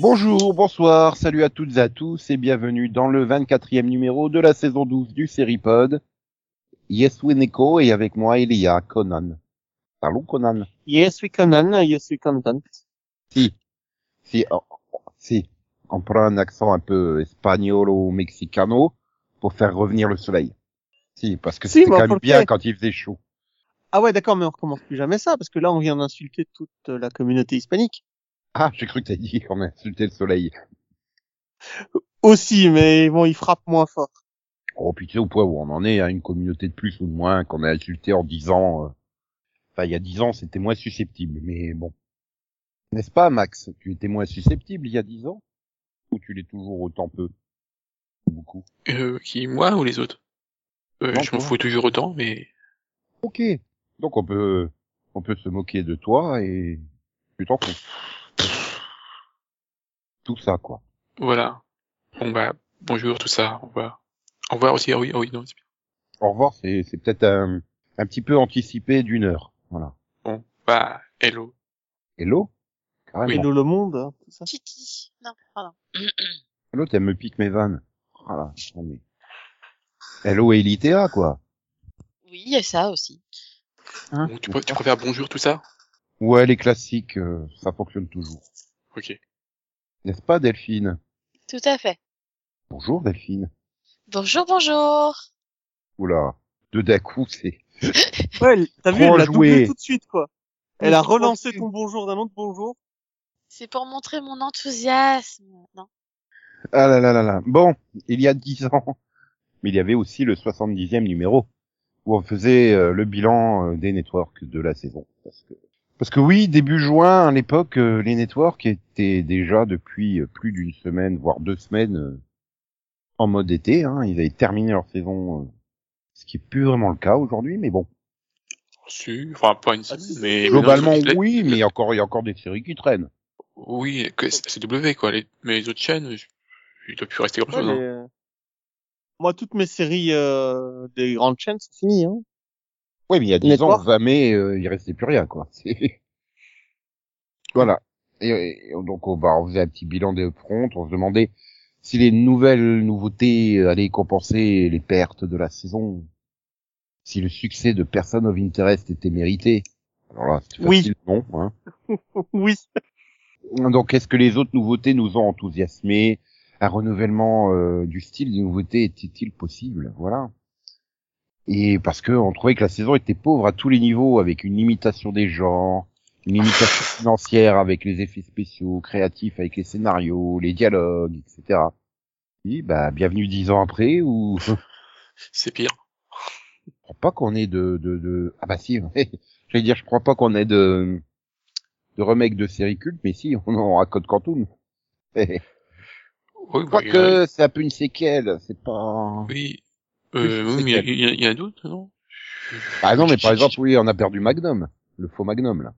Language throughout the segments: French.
Bonjour, bonsoir, salut à toutes et à tous et bienvenue dans le 24e numéro de la saison 12 du Seripod. Yes Wineko et avec moi il y a Conan. Parlons Conan. Yes, we Conan, yes, we content. Si, si, oh, si, on prend un accent un peu espagnol ou mexicano pour faire revenir le soleil. Si, parce que Si, c'était quand même bien quand il faisait chaud. Ah ouais, d'accord, mais on recommence plus jamais ça, parce que là, on vient d'insulter toute la communauté hispanique. Ah, j'ai cru que t'as dit qu'on a insulté le soleil. Aussi, mais bon, il frappe moins fort. Oh, sais au point où on en est, à une communauté de plus ou de moins qu'on a insulté en dix ans. euh, Enfin, il y a dix ans, c'était moins susceptible, mais bon. N'est-ce pas, Max? Tu étais moins susceptible il y a dix ans? Ou tu l'es toujours autant peu? Beaucoup? Euh, qui, moi ou les autres? Euh, Non, Je m'en fous toujours autant, mais Ok. Donc on peut, on peut se moquer de toi et tu t'en fous. Tout ça, quoi. voilà. Bon bah, bonjour, tout ça, au revoir. Au revoir aussi, ah oui, ah oui, non, c'est bien. Au revoir, c'est, c'est peut-être un, un petit peu anticipé d'une heure. Voilà. Bon, bah, hello. Hello? Carrément. Hello le monde, hein, tout ça? Titi. Non, pardon. Hello, tu me pique mes vannes. Voilà. Non, mais... Hello et Elitea, quoi. Oui, il y a ça aussi. Hein? Bon, tu, pr- tu préfères bonjour, tout ça? Ouais, les classiques, euh, ça fonctionne toujours. Ok. N'est-ce pas, Delphine? Tout à fait. Bonjour, Delphine. Bonjour, bonjour. Oula. Deux d'un coup, c'est... Ouais, t'as vu, elle l'a joué. doublé tout de suite, quoi. Elle a relancé ton bonjour d'un autre bonjour. C'est pour montrer mon enthousiasme. Non? Ah là là là là. Bon, il y a dix ans, mais il y avait aussi le 70e numéro, où on faisait euh, le bilan euh, des networks de la saison. Parce que, parce que oui, début juin, à l'époque, euh, les networks étaient déjà depuis plus d'une semaine, voire deux semaines, en mode été. Hein. Ils avaient terminé leur saison, euh, ce qui est plus vraiment le cas aujourd'hui, mais bon. Si, enfin, pas une Ah, semaine, mais... Globalement, mais non, oui, les- mais encore, il y a encore des séries qui traînent. Oui, que c'est W, quoi. Les, mais les autres chaînes, je- il doit plus rester grand Ouais, chose, mais, hein. euh, Moi, toutes mes séries euh, des grandes chaînes, c'est fini. Hein. Oui, mais il y a dix ans, Network. 20 mai, euh, il restait plus rien, quoi. C'est- voilà. Et, et donc, on, bah, on faisait un petit bilan des upfronts, on se demandait si les nouvelles nouveautés allaient compenser les pertes de la saison, si le succès de Person of Interest était mérité. Alors là, c'est Oui. non, hein. oui. Donc, est-ce que les autres nouveautés nous ont enthousiasmés? Un renouvellement euh, du style des nouveautés était-il possible? Voilà. Et parce que on trouvait que la saison était pauvre à tous les niveaux, avec une limitation des genres, une limitation financière avec les effets spéciaux, créatifs avec les scénarios, les dialogues, etc. Et bah, bienvenue dix ans après, ou je C'est pire. crois pas qu'on ait de, de, de... ah bah si, j'allais dire, je crois pas qu'on ait de de remake de séries cultes, mais si, on en a Code Quantum. Oui, Je crois bah, en a- que c'est un peu une séquelle, c'est pas... Oui. Euh, oui, mais il y y, a- y a d'autres, non? Par exemple, mais par exemple, oui, on a perdu Magnum, le faux Magnum, là.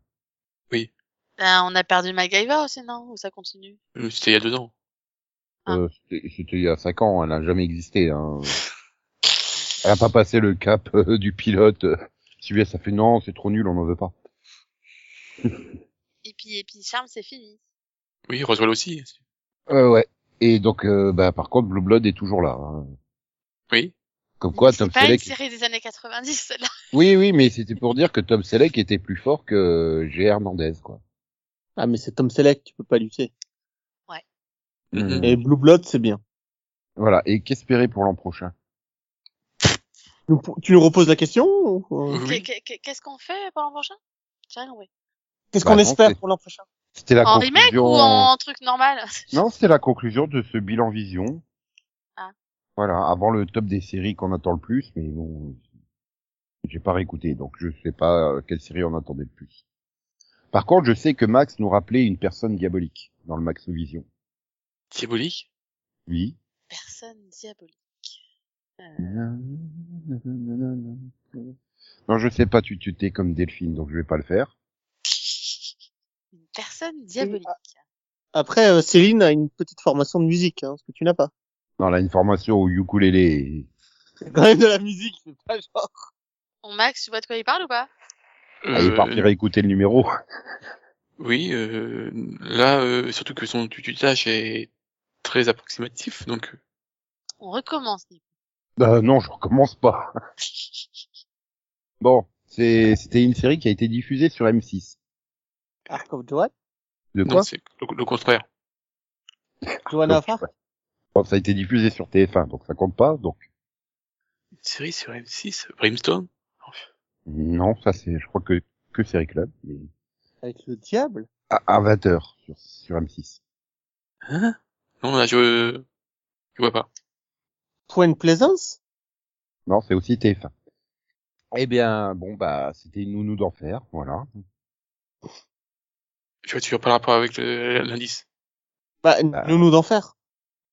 Ben, on a perdu MacGyver aussi, non? Ou ça continue? Euh, C'était il y a deux ans. Ah. Euh, C'était c'était il y a cinq ans, elle n'a jamais existé. Hein. Elle a pas passé le cap euh, du pilote. Sylvia, ça fait non, c'est trop nul, on n'en veut pas. Et puis, et puis, Charme, c'est fini. Oui, Roswell aussi. Euh, ouais. Et donc, euh, bah, par contre, Blue Blood est toujours là. hein. Oui. Comme quoi, c'est Tom pas une Selleck... série des années 90, celle-là. Oui, oui, mais c'était pour dire que Tom Selleck était plus fort que G. Hernandez, quoi. Ah, mais c'est Tom Selleck, tu peux pas lutter. Mhm. Et Blue Blood, c'est bien. Voilà. Et qu'espérer pour l'an prochain? Tu nous reposes la question Oui. Qu'est-ce qu'on fait pour l'an prochain? J'ai rien compris. Qu'est-ce Bah qu'on non, espère pour l'an prochain? C'était la En remake conclusion... ou en truc normal? Non, c'était la conclusion de ce bilan vision. Ah. Voilà, avant le top des séries qu'on attend le plus, mais bon, j'ai pas réécouté, donc je sais pas euh, quelle série on attendait le plus. Par contre, je sais que Max nous rappelait une personne diabolique dans le Max Vision. Diabolique? Oui. Personne diabolique. Euh, Non, je sais pas, tu tu t'es comme Delphine, donc je vais pas le faire. Une personne diabolique. Après, euh, Céline a une petite formation de musique, hein, ce que tu n'as pas. Non, là, une formation au ukulélé. C'est quand même de la musique, c'est pas genre. Bon, Max, tu vois de quoi il parle ou pas? Ah, il Euh, partirait écouter le numéro. Oui, euh, là, euh, surtout que son tutage est très approximatif, donc euh, On recommence, Nico. Euh, non, je recommence pas. Bon, c'est c'était une série qui a été diffusée sur M6. Arc of Joanne De non, quoi? c'est le, le contraire. Joanna Donc, Farr Bon, ça a été diffusé sur TF1, donc ça compte pas. Donc Une série sur M6, Brimstone? non, ça c'est, je crois que que Série Club. mais Avec le diable? À, à 20 heures sur sur M6. Hein? Non, là, je, je vois pas. Point Pleasance Non, c'est aussi TF1. Eh bien, bon bah, c'était une nounou d'enfer, voilà. Je vois, tu vois pas le rapport avec l'indice. Bah, Bah. Nounou d'enfer.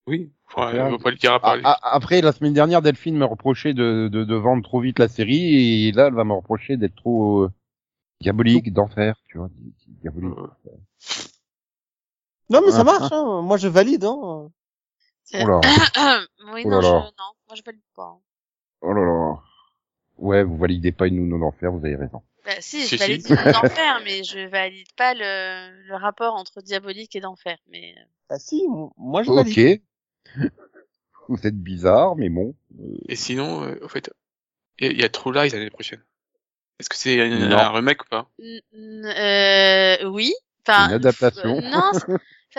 Oui, Ouais. vois pas le dire Ah, ah, après, la semaine dernière, Delphine me reprochait de, de, de vendre trop vite la série, et là, elle va me reprocher d'être trop euh, diabolique, d'enfer, tu vois, diabolique. Euh, Non, mais ça Ah, marche, hein. Moi, je valide, hein. Oh là. oui, non, là je, non, moi je valide pas. Oh là là. Ouais, vous validez pas une nounou d'enfer, vous avez raison. Bah, si, Si, je valide si. d'enfer, mais je valide pas le, le rapport entre diabolique et d'enfer. Mais euh, Bah si, moi, je valide. Ok. Vous êtes bizarre, mais bon. euh, Et sinon, euh, au fait, il y, a- il y a True Lies l'année prochaine. Est-ce que c'est un, un remake ou pas? Euh, oui. Enfin, Une adaptation. euh, non,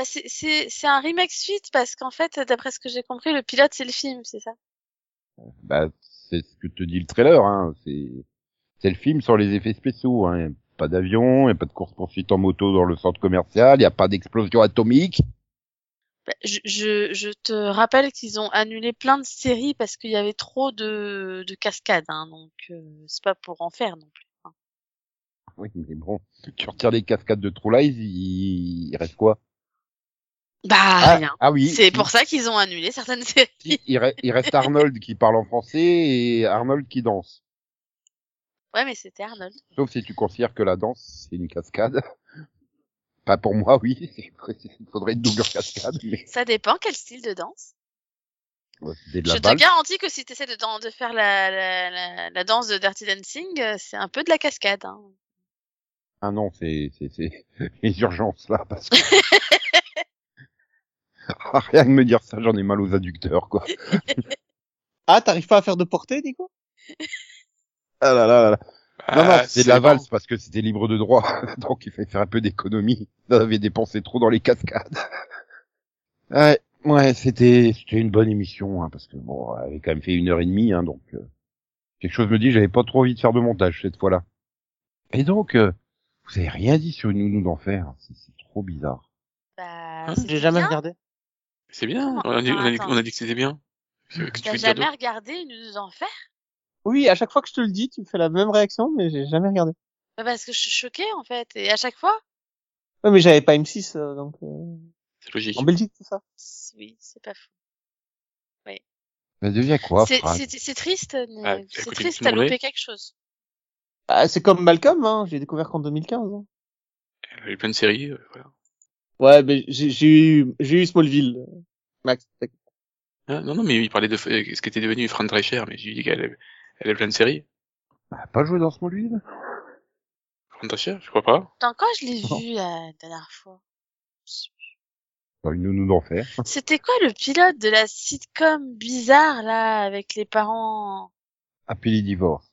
c'est- un remake suite parce qu'en fait, d'après ce que j'ai compris, le pilote c'est le film, c'est ça? Bah, c'est ce que te dit le trailer, hein. C'est, c'est le film sur les effets spéciaux, hein. Y a Pas d'avion, y a pas de course poursuite en moto dans le centre commercial, y a pas d'explosion atomique. Bah, Je, je, je te rappelle qu'ils ont annulé plein de séries parce qu'il y avait trop de, de cascades, hein, donc euh, c'est pas pour en faire non plus. hein. Oui, mais bon, tu retires les cascades de True Lies, il, il reste quoi? Bah ah, rien. ah oui. C'est pour ça qu'ils ont annulé certaines séries. si, il, re- il reste Arnold qui parle en français et Arnold qui danse. Ouais, mais c'était Arnold. Sauf si tu considères que la danse, c'est une cascade. Pas pour moi, oui. Il faudrait une double cascade, mais Ça dépend quel style de danse. ouais, de Je te garantis que si tu essaies de, dan- de faire la, la, la, la danse de Dirty Dancing, euh, c'est un peu de la cascade. Hein. Ah non, c'est, c'est, c'est les urgences, là, parce que... Ah, Rien que me dire ça, j'en ai mal aux adducteurs, quoi. Ah, t'arrives pas à faire de portée, Nico? Ah là là là là. Non, non, Ah, c'est de la valse parce que c'était libre de droit. Donc il fallait faire un peu d'économie. On avait dépensé trop dans les cascades. Ouais, ouais, c'était, c'était une bonne émission, hein, parce que bon, elle avait quand même fait une heure et demie, hein, donc, euh, quelque chose me dit, j'avais pas trop envie de faire de montage cette fois-là. Et donc, euh, vous avez rien dit sur une nounou d'enfer. C'est, c'est trop bizarre. Bah, Hein J'ai jamais bien. regardé. C'est bien. Comment On a dit, on a dit, Attends. on a dit que c'était bien. Tu dire jamais regardé une nous en faire Oui, à chaque fois que je te le dis, tu me fais la même réaction, mais j'ai jamais regardé. Bah, Parce que je suis choquée en fait. Et à chaque fois, Ouais, mais j'avais pas M6, euh, donc, euh, C'est logique. en Belgique, c'est ça. oui, c'est pas fou. Ça devient quoi, C'est Franck c'est- c'est triste, mais Ah, c'est triste, t'as loupé quelque chose. Ah, c'est comme Malcolm, hein. J'ai découvert qu'en 2015. hein. Il y a eu plein de séries, euh, voilà. Ouais, mais j'ai j'ai eu, j'ai eu Smallville. euh, Max. Ah, non, non, mais il parlait de ce qu'était devenu Fran Drescher, mais j'ai dit qu'elle avait, elle avait plein de séries. Elle a pas joué dans Smallville Drescher, je crois pas. Dans quoi je l'ai vu la dernière fois? Dans une nounou d'enfer. C'était quoi le pilote de la sitcom bizarre là avec les parents? Happily Divorce.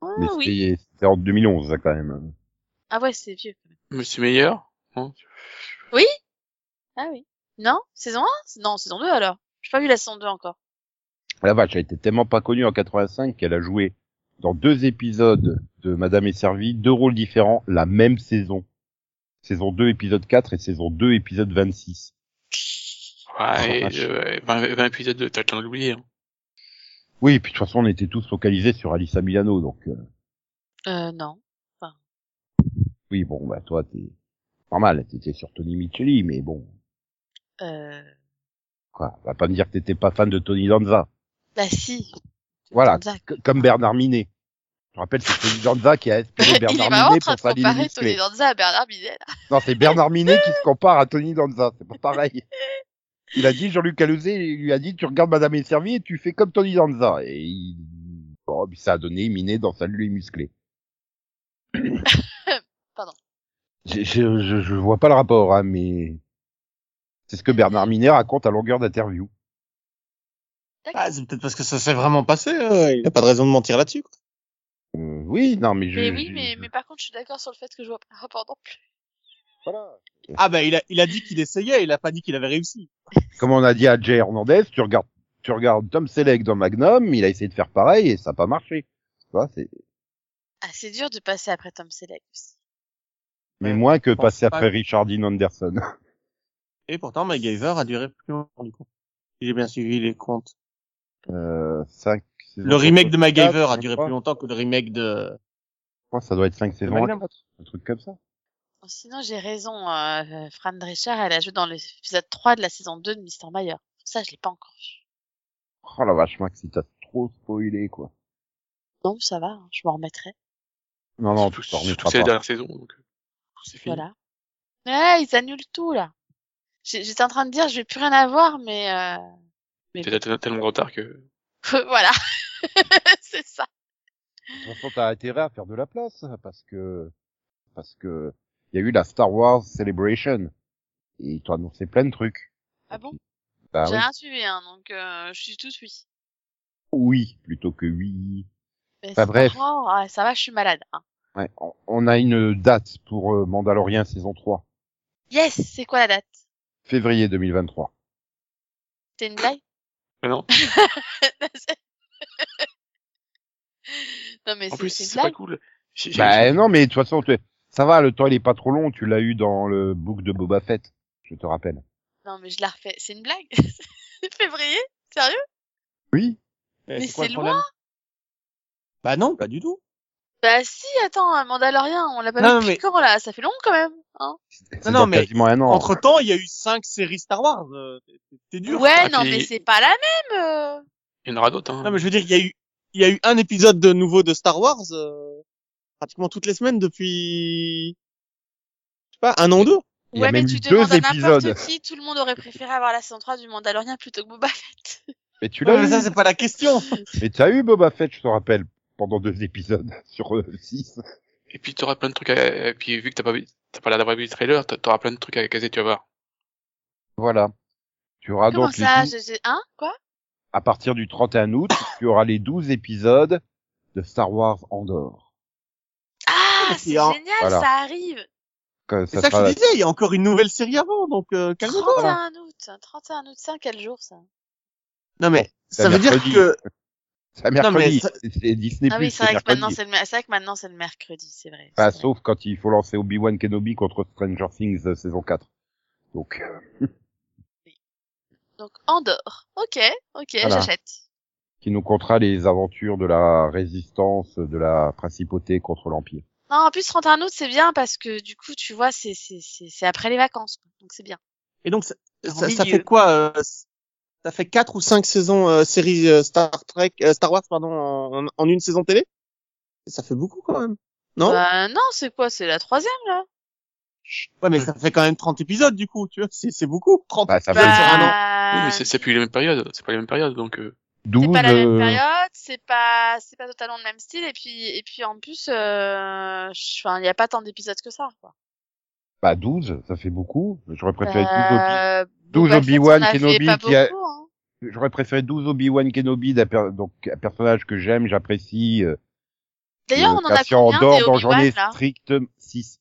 Ah Mais oui. c'était, c'était en 2011, ça, quand même. Ah ouais, c'est vieux. quand même. Monsieur Meyer Non? Ah oui. Non? Saison 1 Non, saison 2 alors. J'ai pas vu la saison 2 encore. La vache, elle était tellement pas connue en 85 qu'elle a joué dans deux épisodes de Madame est servie, deux rôles différents, la même saison. Saison 2, épisode 4 et saison 2, épisode 26. Ouais, vache. et, euh, 20, 20 épisodes, de- t'as le temps de l'oublier. Hein. Oui, et puis de toute façon, on était tous focalisés sur Alissa Milano, donc euh, Euh, non. oui, bon, bah toi, t'es normal, t'étais sur Tony Micheli, mais bon, Euh... quoi, va pas me dire que t'étais pas fan de Tony Danza. Bah si. Voilà, comme Bernard Minet. Je rappelle, c'est Tony Danza qui a inspiré Il est Bernard Minet train pour sa comparer musclée. Tony Danza à Bernard Minet. là. Non, c'est Bernard Minet qui se compare à Tony Danza. C'est pas pareil. Il a dit, Jean-Luc Alauzet il lui a dit, tu regardes Madame est servie et tu fais comme Tony Danza. Et il... bon, puis ça a donné Minet dans sa ligne musclée. Pardon. Je, je, je, je vois pas le rapport, hein, mais c'est ce que Bernard Minet raconte à longueur d'interview. Ah, c'est peut-être parce que ça s'est vraiment passé. euh, il n'y a pas de raison de mentir là-dessus. quoi. Euh, oui, non, mais je. mais oui, mais, mais par contre, je suis d'accord sur le fait que je vois pas le rapport non plus. Voilà. Ah bah il a, il a dit qu'il essayait, il a pas dit qu'il avait réussi. Comme on a dit à Jay Hernandez, tu regardes, tu regardes Tom Selleck dans Magnum, il a essayé de faire pareil et ça n'a pas marché. Tu vois, c'est, Ah, c'est dur de passer après Tom Selleck aussi. mais Ouais, moins que passer pas après que- Richard Dean Anderson. Et pourtant MacGyver a duré plus longtemps du coup. J'ai bien suivi les comptes. Euh, Le remake de MacGyver a duré plus longtemps que le remake de. Que ça doit être cinq saisons un truc comme ça. Bon, Sinon, j'ai raison. Euh, Fran Drescher, elle a joué dans l'épisode 3 de la saison 2 de Mister Mayer. Ça, je l'ai pas encore vu. Oh la vache, Max, si t'as trop spoilé, quoi. Non, ça va, hein, je m'en remettrai. Non, non, t'en surtout c'est la dernière saison, donc euh, c'est fini. Voilà. Ouais, ils annulent tout, là. J'étais en train de dire, je vais plus rien avoir, mais euh... mais T'es tel- tellement de retard que voilà. c'est ça. De toute façon, t'as intérêt à faire de la place, parce que, parce que, il y a eu la Star Wars Celebration. Et ils t'ont annoncé plein de trucs. Ah bon? Bah J'ai oui. rien suivi, hein, donc euh, je suis tout oui. Oui, plutôt que oui. Mais Bah, c'est bref. ah, ça va, je suis malade. Hein. Ouais, on- on a une date pour euh, Mandalorian saison 3. Yes, c'est quoi la date? Février 2023. C'est une blague? Mais non, Non, mais en c'est plus c'est pas cool. J'ai- Bah non, mais de toute façon, tu- ça va, le temps il est pas trop long, tu l'as eu dans le book de Boba Fett, je te rappelle. Non, mais je la refais. C'est une blague Février Sérieux? Oui Eh, Mais c'est problème? Bah non, pas du tout. Bah si, attends, un Mandalorian, on l'a pas Non, vu depuis mais- quand là? Ça fait long quand même. Hein non, mais an. Entre temps, il y a eu cinq séries Star Wars. euh, C'est dur. ouais, Ah, non, puis- mais c'est pas la même. euh. Il y en aura d'autres. Hein. Non, mais je veux dire, il y a eu, il y a eu un épisode de nouveau de Star Wars euh, pratiquement toutes les semaines depuis, je sais pas, un an ou deux. Il y a Ouais, mais tu demandes deux à n'importe épisodes. qui, tout le monde aurait préféré avoir la saison 3 du Mandalorian plutôt que Boba Fett. Mais tu Ouais, l'as mais ça, c'est pas la question. Mais tu as eu Boba Fett, je te rappelle, pendant deux épisodes sur euh, six. Et puis t'auras plein de trucs. À... Et puis vu que t'as pas vu, t'as pas l'air d'avoir vu le trailer, t'a- t'auras plein de trucs à caser, tu vas voir. Voilà. Tu auras Comment donc les ça j'ai- Hein? Quoi? À partir du 31 août, tu auras les 12 épisodes de Star Wars Andorre. Ah, Et c'est génial, Voilà. ça arrive. Que C'est ça ça que sera- je disais, il y a encore une nouvelle série avant, donc euh, calme-toi. 31 août. 31 août, c'est un quel jour ça? Non mais ça veut dire que C'est un mercredi. C'est- C'est Disney+, Ah oui, c'est vrai, que mercredi. maintenant, c'est le... mer- c'est vrai que maintenant c'est le mercredi, c'est vrai. Vrai. sauf quand il faut lancer Obi-Wan Kenobi contre Stranger Things euh, saison 4. Donc, Donc Andorre. Ok, ok, Voilà. j'achète. qui nous contera les aventures de la résistance de la principauté contre l'Empire. Non, en plus 31 août c'est bien parce que du coup tu vois c'est c'est c'est c'est après les vacances donc c'est bien. et donc ça, ça, ça fait quoi euh, Ça fait quatre ou cinq saisons euh, séries euh, Star Trek, euh, Star Wars pardon, en, en une saison télé? Ça fait beaucoup quand même. Non? Bah, non, c'est quoi? C'est la troisième là Ouais, mais ça fait quand même 30 épisodes du coup, tu vois, c'est beaucoup. 30 Bah, ça fait épisodes sur un an. Bah, Oui, mais c'est plus les mêmes périodes. C'est pas les mêmes périodes, donc. Euh... 12, c'est pas la même euh, période, c'est pas c'est pas totalement le même style et puis et puis en plus euh, je- enfin il y a pas tant d'épisodes que ça quoi. Bah 12, ça fait beaucoup. J'aurais préféré 12 Obi- Euh, 12 Boba Fett, Obi-Wan a fait Kenobi qui a- beaucoup, hein. J'aurais préféré 12 Obi-Wan Kenobi, donc un personnage que j'aime, j'apprécie. euh, D'ailleurs, euh, on en a combien des dont j'en ai strict 6.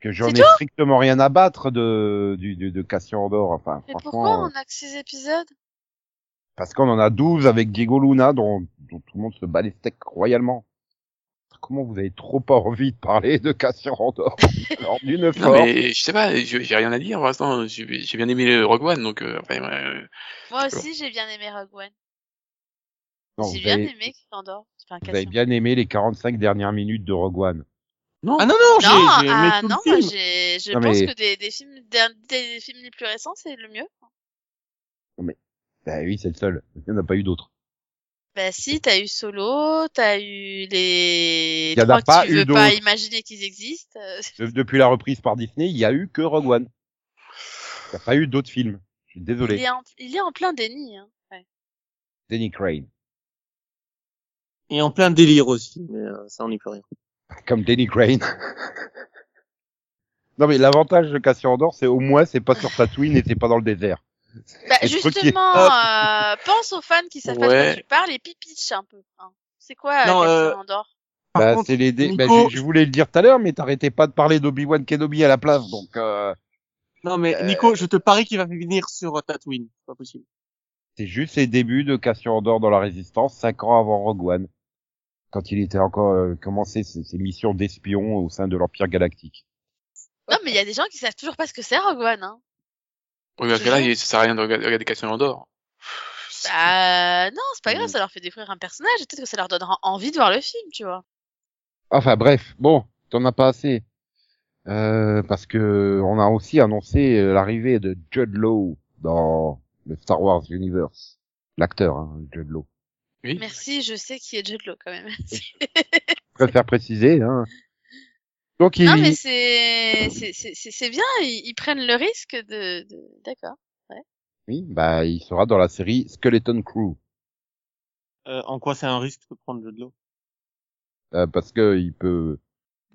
Que j'en ai strictement rien à battre de, du, de, de Cassian Andor. Enfin, Mais franchement. pourquoi euh, on a que six épisodes? Parce qu'on en a 12 avec Diego Luna, dont, dont tout le monde se bat les steaks royalement. Comment vous avez trop pas envie de parler de Cassian Andor Alors, d'une Non, force. mais je sais pas, j'ai rien à dire pour l'instant. J'ai bien aimé le Rogue One, donc euh, après, ouais, Moi aussi, j'ai bien aimé Rogue One. Non, J'ai bien avez, aimé Andor. Enfin, vous avez bien aimé les 45 dernières minutes de Rogue One. Non. Ah non non, j'ai Non, j'ai aimé ah, tout non, le moi film. j'ai, je Non, pense mais- que des, des films, des, des films les plus récents, c'est le mieux. Bah oui, c'est le seul. Il n'y en a pas eu d'autres. Bah si, t'as eu Solo, t'as eu les Il y en a pas que tu eu veux pas imaginer qu'ils existent. De- Depuis la reprise par Disney, il y a eu que Rogue One. Il n'y a pas eu d'autres films. Je suis Il désolé. est en, il est en plein déni. Hein. Ouais. Danny Crane. Et en plein délire aussi, mais euh, ça on n'y peut rien. Comme Danny Crane. non mais l'avantage de Cassian Andor, c'est au moins c'est pas sur Tatooine et c'est pas dans le désert. Bah, justement, euh, pense aux fans qui savent pas de Ouais. quoi tu parles et pipitch un peu. Hein. C'est quoi Non, euh, euh, Cassian Andor? Par Bah, contre, c'est les dé- bah, Nico- je, je voulais le dire tout à l'heure, mais t'arrêtais pas de parler d'Obi-Wan Kenobi à la place, donc euh, Non mais Nico, je te parie qu'il va venir sur euh, Tatooine. C'est pas possible. c'est juste les débuts de Cassian Andor dans la Résistance, cinq ans avant Rogue One, quand il était encore euh, commencé ses, ses missions d'espion au sein de l'Empire Galactique. Non, mais il y a des gens qui savent toujours pas ce que c'est Rogue One. Hein. Oui, mais là, il- ça sert à rien de regarder, regarder Cassian Andor. Bah non, c'est pas grave, Mm. ça leur fait découvrir un personnage et peut-être que ça leur donnera envie de voir le film, tu vois. Enfin bref, bon, t'en as pas assez. Euh, parce que on a aussi annoncé euh, l'arrivée de Judd Law dans le Star Wars Universe. L'acteur, hein, Judd Law. Oui. Merci, je sais qui est Jude Law quand même. Je préfère préciser. Hein. Donc il, non, mais c'est c'est c'est c'est- c'est bien, ils, ils prennent le risque de, de... d'accord. oui, bah il sera dans la série Skeleton Crew Euh, en quoi c'est un risque de prendre le de l'eau euh, parce que il peut,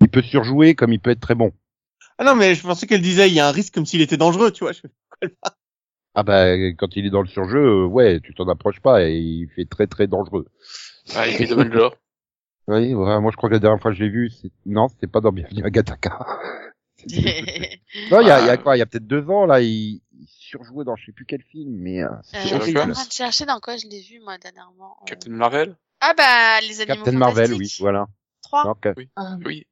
il peut surjouer comme il peut être très bon. Ah non mais je pensais qu'elle disait il y a un risque comme s'il était dangereux, tu vois. Je... Ah bah quand il est dans le surjeu, euh, ouais, tu t'en approches pas et il fait très très dangereux. Ah, il fait de l'or. Oui, ouais, moi je crois que la dernière fois que je l'ai vu, c'est... non, c'était pas dans Bienvenue à Gataka. Non, il y a, il y a quoi Il y a peut-être deux ans, là, il, il surjouait dans je sais plus quel film, mais euh, Euh, c'est Sur je suis en train de chercher dans quoi je l'ai vu moi dernièrement. Captain Marvel? Ah bah les animaux Captain Marvel, oui, voilà. 3. Non, Ca- Oui. Ah, Oui.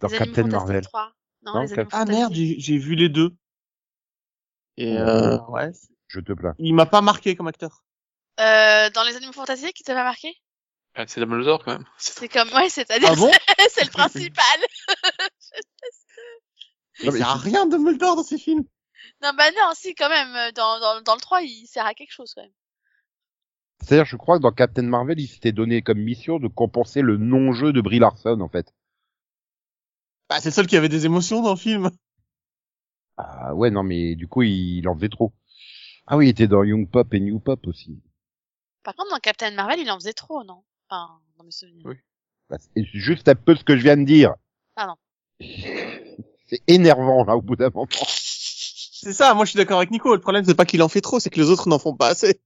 dans les Captain Marvel. 3. Non, Non, les Cap- ah merde, j'ai j'ai vu les deux. Et euh, ouais, Je te plains. il m'a pas marqué comme acteur. Euh, dans les animaux fantastiques, qui t'a pas marqué? Ah, c'est Dumbledore quand même. C'est- comme ouais, c'est-à-dire Ah bon c'est le principal. Il Non, mais sert à je- rien Dumbledore dans ces films. non bah non, si quand même euh, dans dans dans le 3, il sert à quelque chose quand même. C'est-à-dire, je crois que dans Captain Marvel, il s'était donné comme mission de compenser le non-jeu de Brie Larson, en fait. Bah, c'est le seul qui avait des émotions dans le film. Ah ouais, non, mais du coup, il, il en faisait trop. Ah oui, il était dans Young Pop et New Pop aussi. Par contre, dans Captain Marvel, il en faisait trop, non? Enfin, dans mes souvenirs. Oui. Bah, c'est juste un peu ce que je viens de dire. Pardon. C'est énervant, là, au bout d'un moment. C'est ça, moi je suis d'accord avec Nico. Le problème c'est pas qu'il en fait trop, c'est que les autres n'en font pas assez.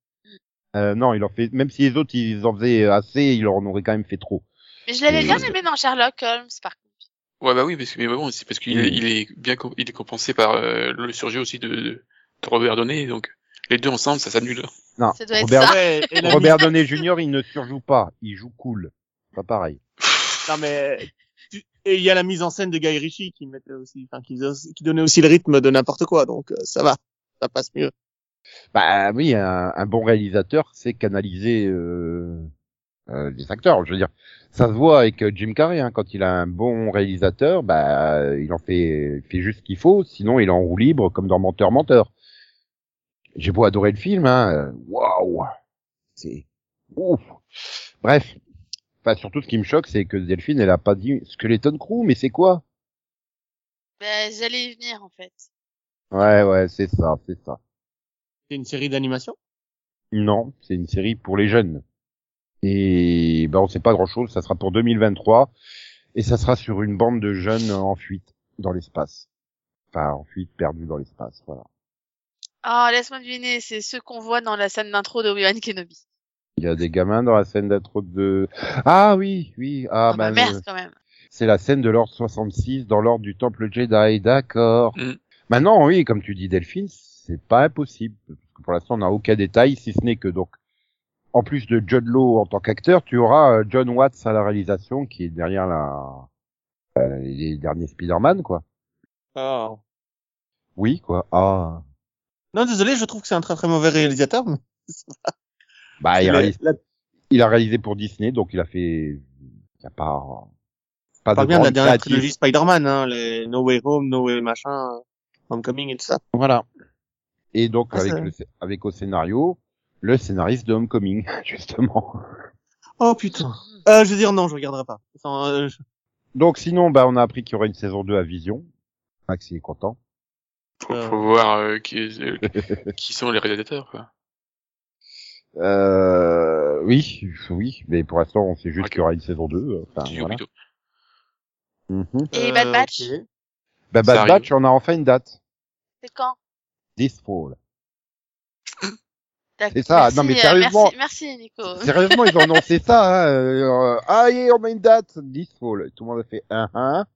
Euh, non, il en fait, même si les autres, ils en faisaient assez, il en aurait quand même fait trop. Mais je l'avais Et- bien aimé dans Sherlock Holmes, par contre. Ouais, bah oui, parce que, mais bon, c'est parce qu'il Mm. est- il est bien, il est compensé par euh, le surjeu aussi de, de, de Robert Downey, donc les deux ensemble, ça s'annule. Non, Ça doit être Robert, ça. Ouais, et la Robert Downey Jr., il ne surjoue pas, il joue cool. Pas pareil. Non mais tu- et il y a la mise en scène de Guy Ritchie qui mettait aussi, enfin qui, donnait aussi le rythme de n'importe quoi, donc euh, ça va, ça passe mieux. Bah oui, un, un bon réalisateur, c'est canaliser euh, euh, les acteurs. Je veux dire, ça se voit avec euh, Jim Carrey. Hein, quand il a un bon réalisateur, bah il en fait, il fait juste ce qu'il faut. Sinon, il est en roue libre, comme dans Menteur Menteur. J'ai beau adorer le film, hein, euh, waouh, c'est ouf. Bref, enfin surtout ce qui me choque, c'est que Delphine, elle a pas dit Skeleton Crew, mais c'est quoi? Ben, j'allais y venir, en fait. Ouais, ouais, c'est ça, c'est ça. C'est une série d'animation? Non, c'est une série pour les jeunes. Et ben on sait pas grand chose, ça sera pour 2023 et ça sera sur une bande de jeunes en fuite dans l'espace. Enfin, en fuite perdue dans l'espace, voilà. Ah, laisse-moi deviner, c'est ceux qu'on voit dans la scène d'intro de Obi-Wan Kenobi. Il y a des gamins dans la scène d'intro de Ah oui, oui, ah, Ah, bah ben, merde, euh, quand même. c'est la scène de l'ordre 66 dans l'ordre du temple Jedi, d'accord. Mm. Maintenant, oui, comme tu dis Delphine, c'est pas impossible parce que pour l'instant on n'a aucun détail si ce n'est que donc en plus de Judd Law en tant qu'acteur, tu auras euh, John Watts à la réalisation qui est derrière la euh, les derniers Spider-Man quoi. Ah. Oui quoi. Ah. Non désolé, je trouve que c'est un très très mauvais réalisateur. Mais... Bah il, réalise- la- il a réalisé pour Disney donc il a fait il a pas pas parle de bien de la dernière créative. trilogie Spider-Man, hein, les No Way Home, No Way machin, Homecoming et tout ça. Voilà. Et donc Ah, avec le, avec au scénario le scénariste de Homecoming justement. Oh putain. Euh, je veux dire non, je regarderai pas. Euh, je- Donc sinon, bah, on a appris qu'il y aurait une saison 2 à Vision. Max il est content. Faut, Euh. faut voir euh, qui, euh, qui sont les réalisateurs, quoi. Euh, oui, oui, mais pour l'instant, on sait juste Ok. qu'il y aura une saison 2. Enfin, Studio voilà. Plutôt. Mhm. Et euh, Bad Batch, ok. Bah, Bad. Batch, on a enfin une date. c'est quand? This fall. D'accord. C'est ça. Merci, Non, mais euh, sérieusement. Merci, merci Nico. Sérieusement, ils ont annoncé ça. Hein. euh, ah, yeah, on a une date. This fall. Tout le monde a fait un, un,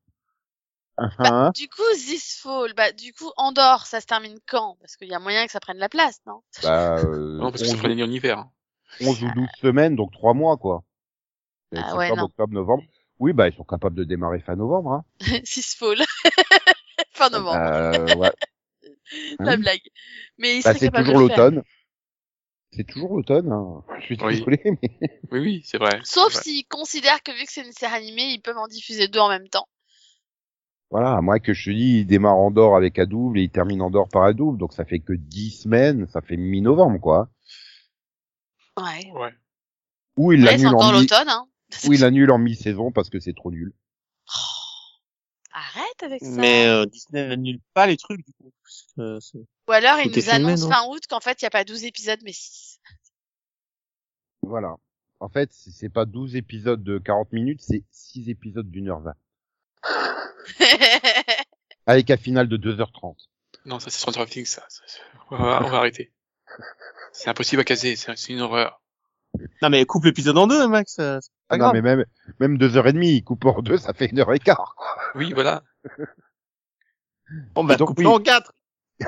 un, un. Du coup, This Fall, bah, du coup, Andorre, ça se termine quand? Parce qu'il y a moyen que ça prenne la place, non? Bah, euh, Non, parce que ça 11, ferait l'année en hiver. hein. 11 ou 12 semaines, donc 3 mois, quoi. Ah ouais, septembre, octobre, novembre. Oui, bah, ils sont capables de démarrer fin novembre, hein. This Fall. fin novembre, Euh, ouais. la oui. blague. Mais il Bah, serait c'est toujours l'automne. C'est toujours l'automne, hein. Je suis Oui. désolé, mais... Oui, oui, c'est vrai. Sauf c'est vrai. s'ils considèrent que vu que c'est une série animée, ils peuvent en diffuser deux en même temps. Voilà, à moins que je te dis, il démarre en d'or avec un double et il termine en d'or par un double, donc ça fait que 10 semaines, ça fait mi-novembre, quoi. Ouais. Ouais. Ou il l'annule en l'automne, hein. ou il annule en mi-saison parce que c'est trop nul. Arrête avec ça. Mais euh, Disney n'annule pas les trucs du coup. parce que c'est- Ou alors, est nous annoncent non? fin août qu'en fait, il n'y a pas 12 épisodes, mais 6. Voilà. En fait, c'est c'est pas 12 épisodes de 40 minutes, c'est 6 épisodes d'une heure 20. Avec un final de 2h30. Non, ça c'est Stranger Things, ça. On va, on va arrêter. C'est impossible à caser, c'est une horreur. Non mais coupe l'épisode en deux, Max. euh, pas Ah non, grave. mais même, même 2h30, il coupe en deux, ça fait une heure et quart, quoi. Oui, voilà. Bon bah donc, coupe-le oui. en quatre.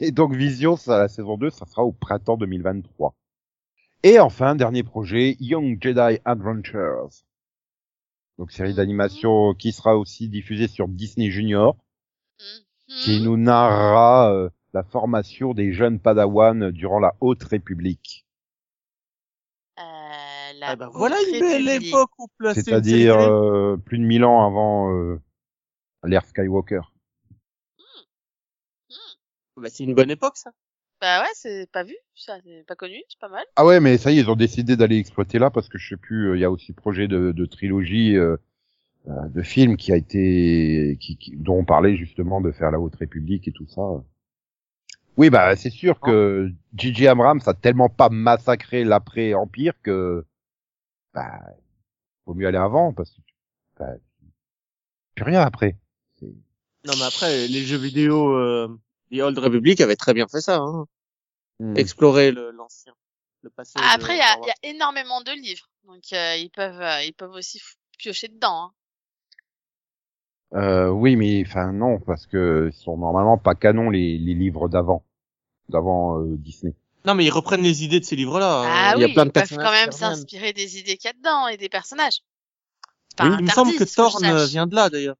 Et donc Vision, ça, la saison 2, ça sera au printemps 2023. Et enfin, dernier projet, Young Jedi Adventures. Donc série d'animation qui sera aussi diffusée sur Disney Junior, qui Mhm. nous narrera euh, la formation des jeunes Padawan durant la Haute République. Euh, la Ah bah Haute voilà une belle époque où placer C'est-à-dire euh, plus de 1000 ans avant euh, l'ère Skywalker. Bah, c'est une bonne époque ça. Bah ouais, c'est pas vu, ça, c'est pas connu, c'est pas mal. Ah ouais, mais ça y est, ils ont décidé d'aller exploiter là parce que je sais plus, euh, il y a aussi projet de, de trilogie euh, euh, de films qui a été, qui, qui- dont on parlait justement de faire la Haute République et tout ça. Oui, bah c'est sûr que J.J. Abrams a tellement pas massacré l'après Empire que bah vaut mieux aller avant parce que bah, plus rien après. C'est- Non mais après les jeux vidéo euh, The Old Republic avaient très bien fait ça. Hein. Hmm. Explorer le- l'ancien, le passé. Ah, Après, il y, a- y a énormément de livres, donc euh, ils peuvent, euh, ils peuvent aussi piocher dedans. Hein. Euh, oui, mais enfin non, parce que ils sont normalement pas canons les, les livres d'avant, d'avant euh, Disney. Non mais ils reprennent les idées de ces livres-là. Ah Il y a oui, plein de ils peuvent quand même s'inspirer des idées qu'il y a dedans et des personnages. Pas Oui, il me semble que Thorne sache. vient de là d'ailleurs.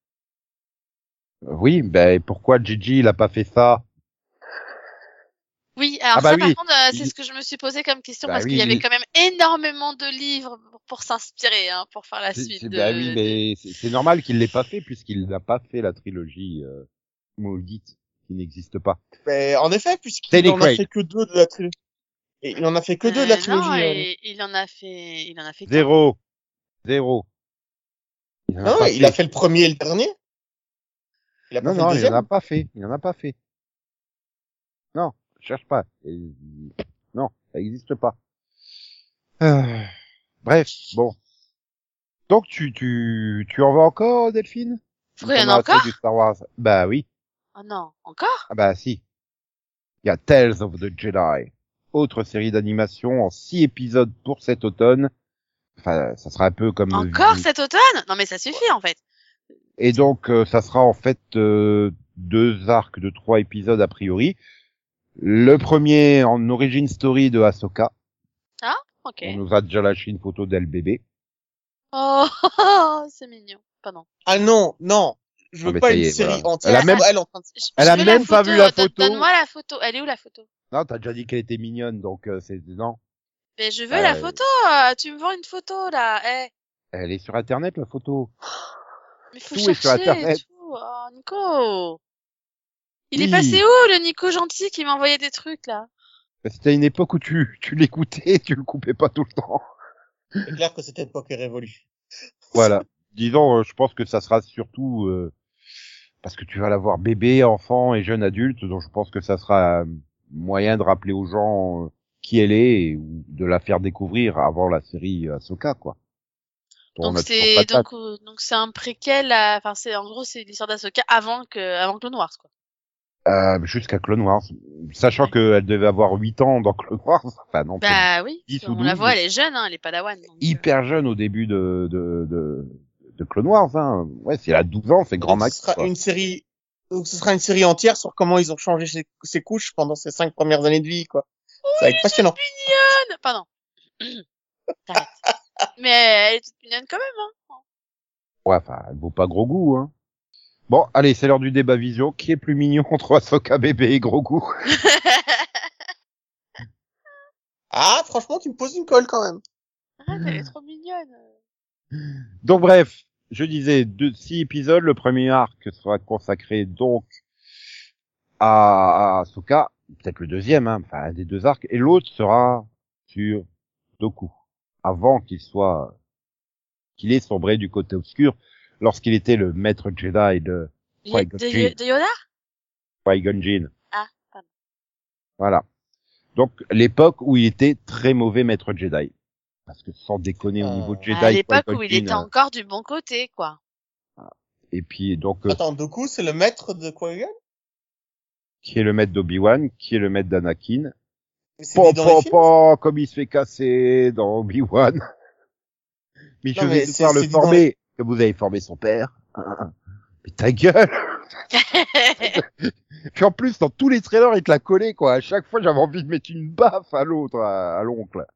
Oui, ben pourquoi Gigi il a pas fait ça? Oui, alors Ah bah ça, oui, par contre, euh, c'est il- ce que je me suis posé comme question Bah parce oui, qu'il y avait il- quand même énormément de livres pour, s'inspirer, hein, pour faire la suite. c'est- de, bah oui, de- mais c'est normal qu'il l'ait pas fait puisqu'il n'a pas fait la trilogie euh, maudite qui n'existe pas. Mais en effet, puisqu'il Danny en a fait que deux de la trilogie. Et il en a fait que deux de la Euh, trilogie. Non, et- il en a fait, il en a fait. Zéro, zéro. Il a Non, il a fait le premier et le dernier. Il a pas Non, fait non, il deuxième. en a pas fait. Il en a pas fait. Non, cherche pas. Et- Non, ça n'existe pas. Euh, Bref, bon. Donc tu tu tu en veux encore, Delphine? Pourquoi il y en encore? du Star Wars? Bah oui. Oh non, encore? Ah bah si. Il y a Tales of the Jedi, autre série d'animation en six épisodes pour cet automne. Enfin, ça sera un peu comme Encore cet automne? Non mais ça suffit en fait. Et donc, euh, ça sera en fait euh, deux arcs de trois épisodes a priori. Le premier en origin story de Ahsoka. Ok. On nous a déjà lâché une photo d'elle bébé. Oh, c'est mignon. Pardon. Ah non, non. Je Ah, veux pas une est, série voilà. entière. Elle a même- Elle est en train de... Je- Elle je a même pas vu la Donne- photo. Donne-moi la photo. Elle est où la photo? Non, t'as déjà dit qu'elle était mignonne, donc euh, c'est non. Mais je veux la euh, photo. euh, tu me vends une photo là. Eh, Elle est sur internet la photo. mais faut Tout est sur. Internet. et tout. Oh, Nico. Il est passé où le Nico gentil qui m'a envoyé des trucs là? Bah, C'était une époque où tu tu l'écoutais, tu le coupais pas tout le temps. C'est clair que cette époque est révolue. Voilà. Disons, euh, je pense que ça sera surtout euh, parce que tu vas l'avoir bébé, enfant et jeune adulte, donc je pense que ça sera euh, moyen de rappeler aux gens qui elle est et ou de la faire découvrir avant la série Ahsoka, quoi. Donc c'est donc euh, donc c'est un préquel. à- Enfin c'est en gros c'est l'histoire d'Asoka avant que avant Clone Wars quoi. Euh, jusqu'à Clone Wars, sachant Ouais. qu'elle devait avoir 8 ans dans Clone Wars, enfin non, Bah oui. 10 on ou la 12, voit, elle est jeune, hein, elle est padawan. Donc, euh, hyper jeune au début de de de, de Clone Wars, hein. Ouais, c'est à 12 ans, c'est grand Donc, max. Ce sera quoi. une série, donc ce sera une série entière sur comment ils ont changé ses, ses couches pendant ces cinq premières années de vie, quoi. ça va être passionnant. mignonne. Pardon. T'arrêtes. Mais elle est toute mignonne quand même. Hein. Ouais, enfin, elle vaut pas gros goût, hein. Bon, allez, c'est l'heure du débat vision. Qui est plus mignon entre Ahsoka bébé et gros goût? Ah, franchement, tu me poses une colle quand même. Arrête, elle est trop mignonne. Donc bref, je disais deux, six épisodes. Le premier arc sera consacré donc à, Ahsoka, peut-être le deuxième, hein, enfin un des deux arcs, et l'autre sera sur Doku, avant qu'il soit qu'il ait sombré du côté obscur lorsqu'il était le maître Jedi de Y- Qui-Gon de, Jinn. de Yoda? Qui-Gon Jinn. Ah, pardon. Voilà. Donc l'époque où il était très mauvais maître Jedi. Parce que sans déconner au Euh, niveau Jedi, À l'époque où il était euh, encore du bon côté, quoi. et puis donc euh, Attends, Doku, c'est le maître de Qui-Gon? qui est le maître d'Obi-Wan, qui est le maître d'Anakin. Les po, films po, comme il se fait casser dans Obi-Wan. mais je vais faire le former, que vous avez formé son père. Mais ta gueule Puis en plus, dans tous les trailers, il te l'a collé, quoi. À chaque fois, j'avais envie de mettre une baffe à l'autre, à, à l'oncle.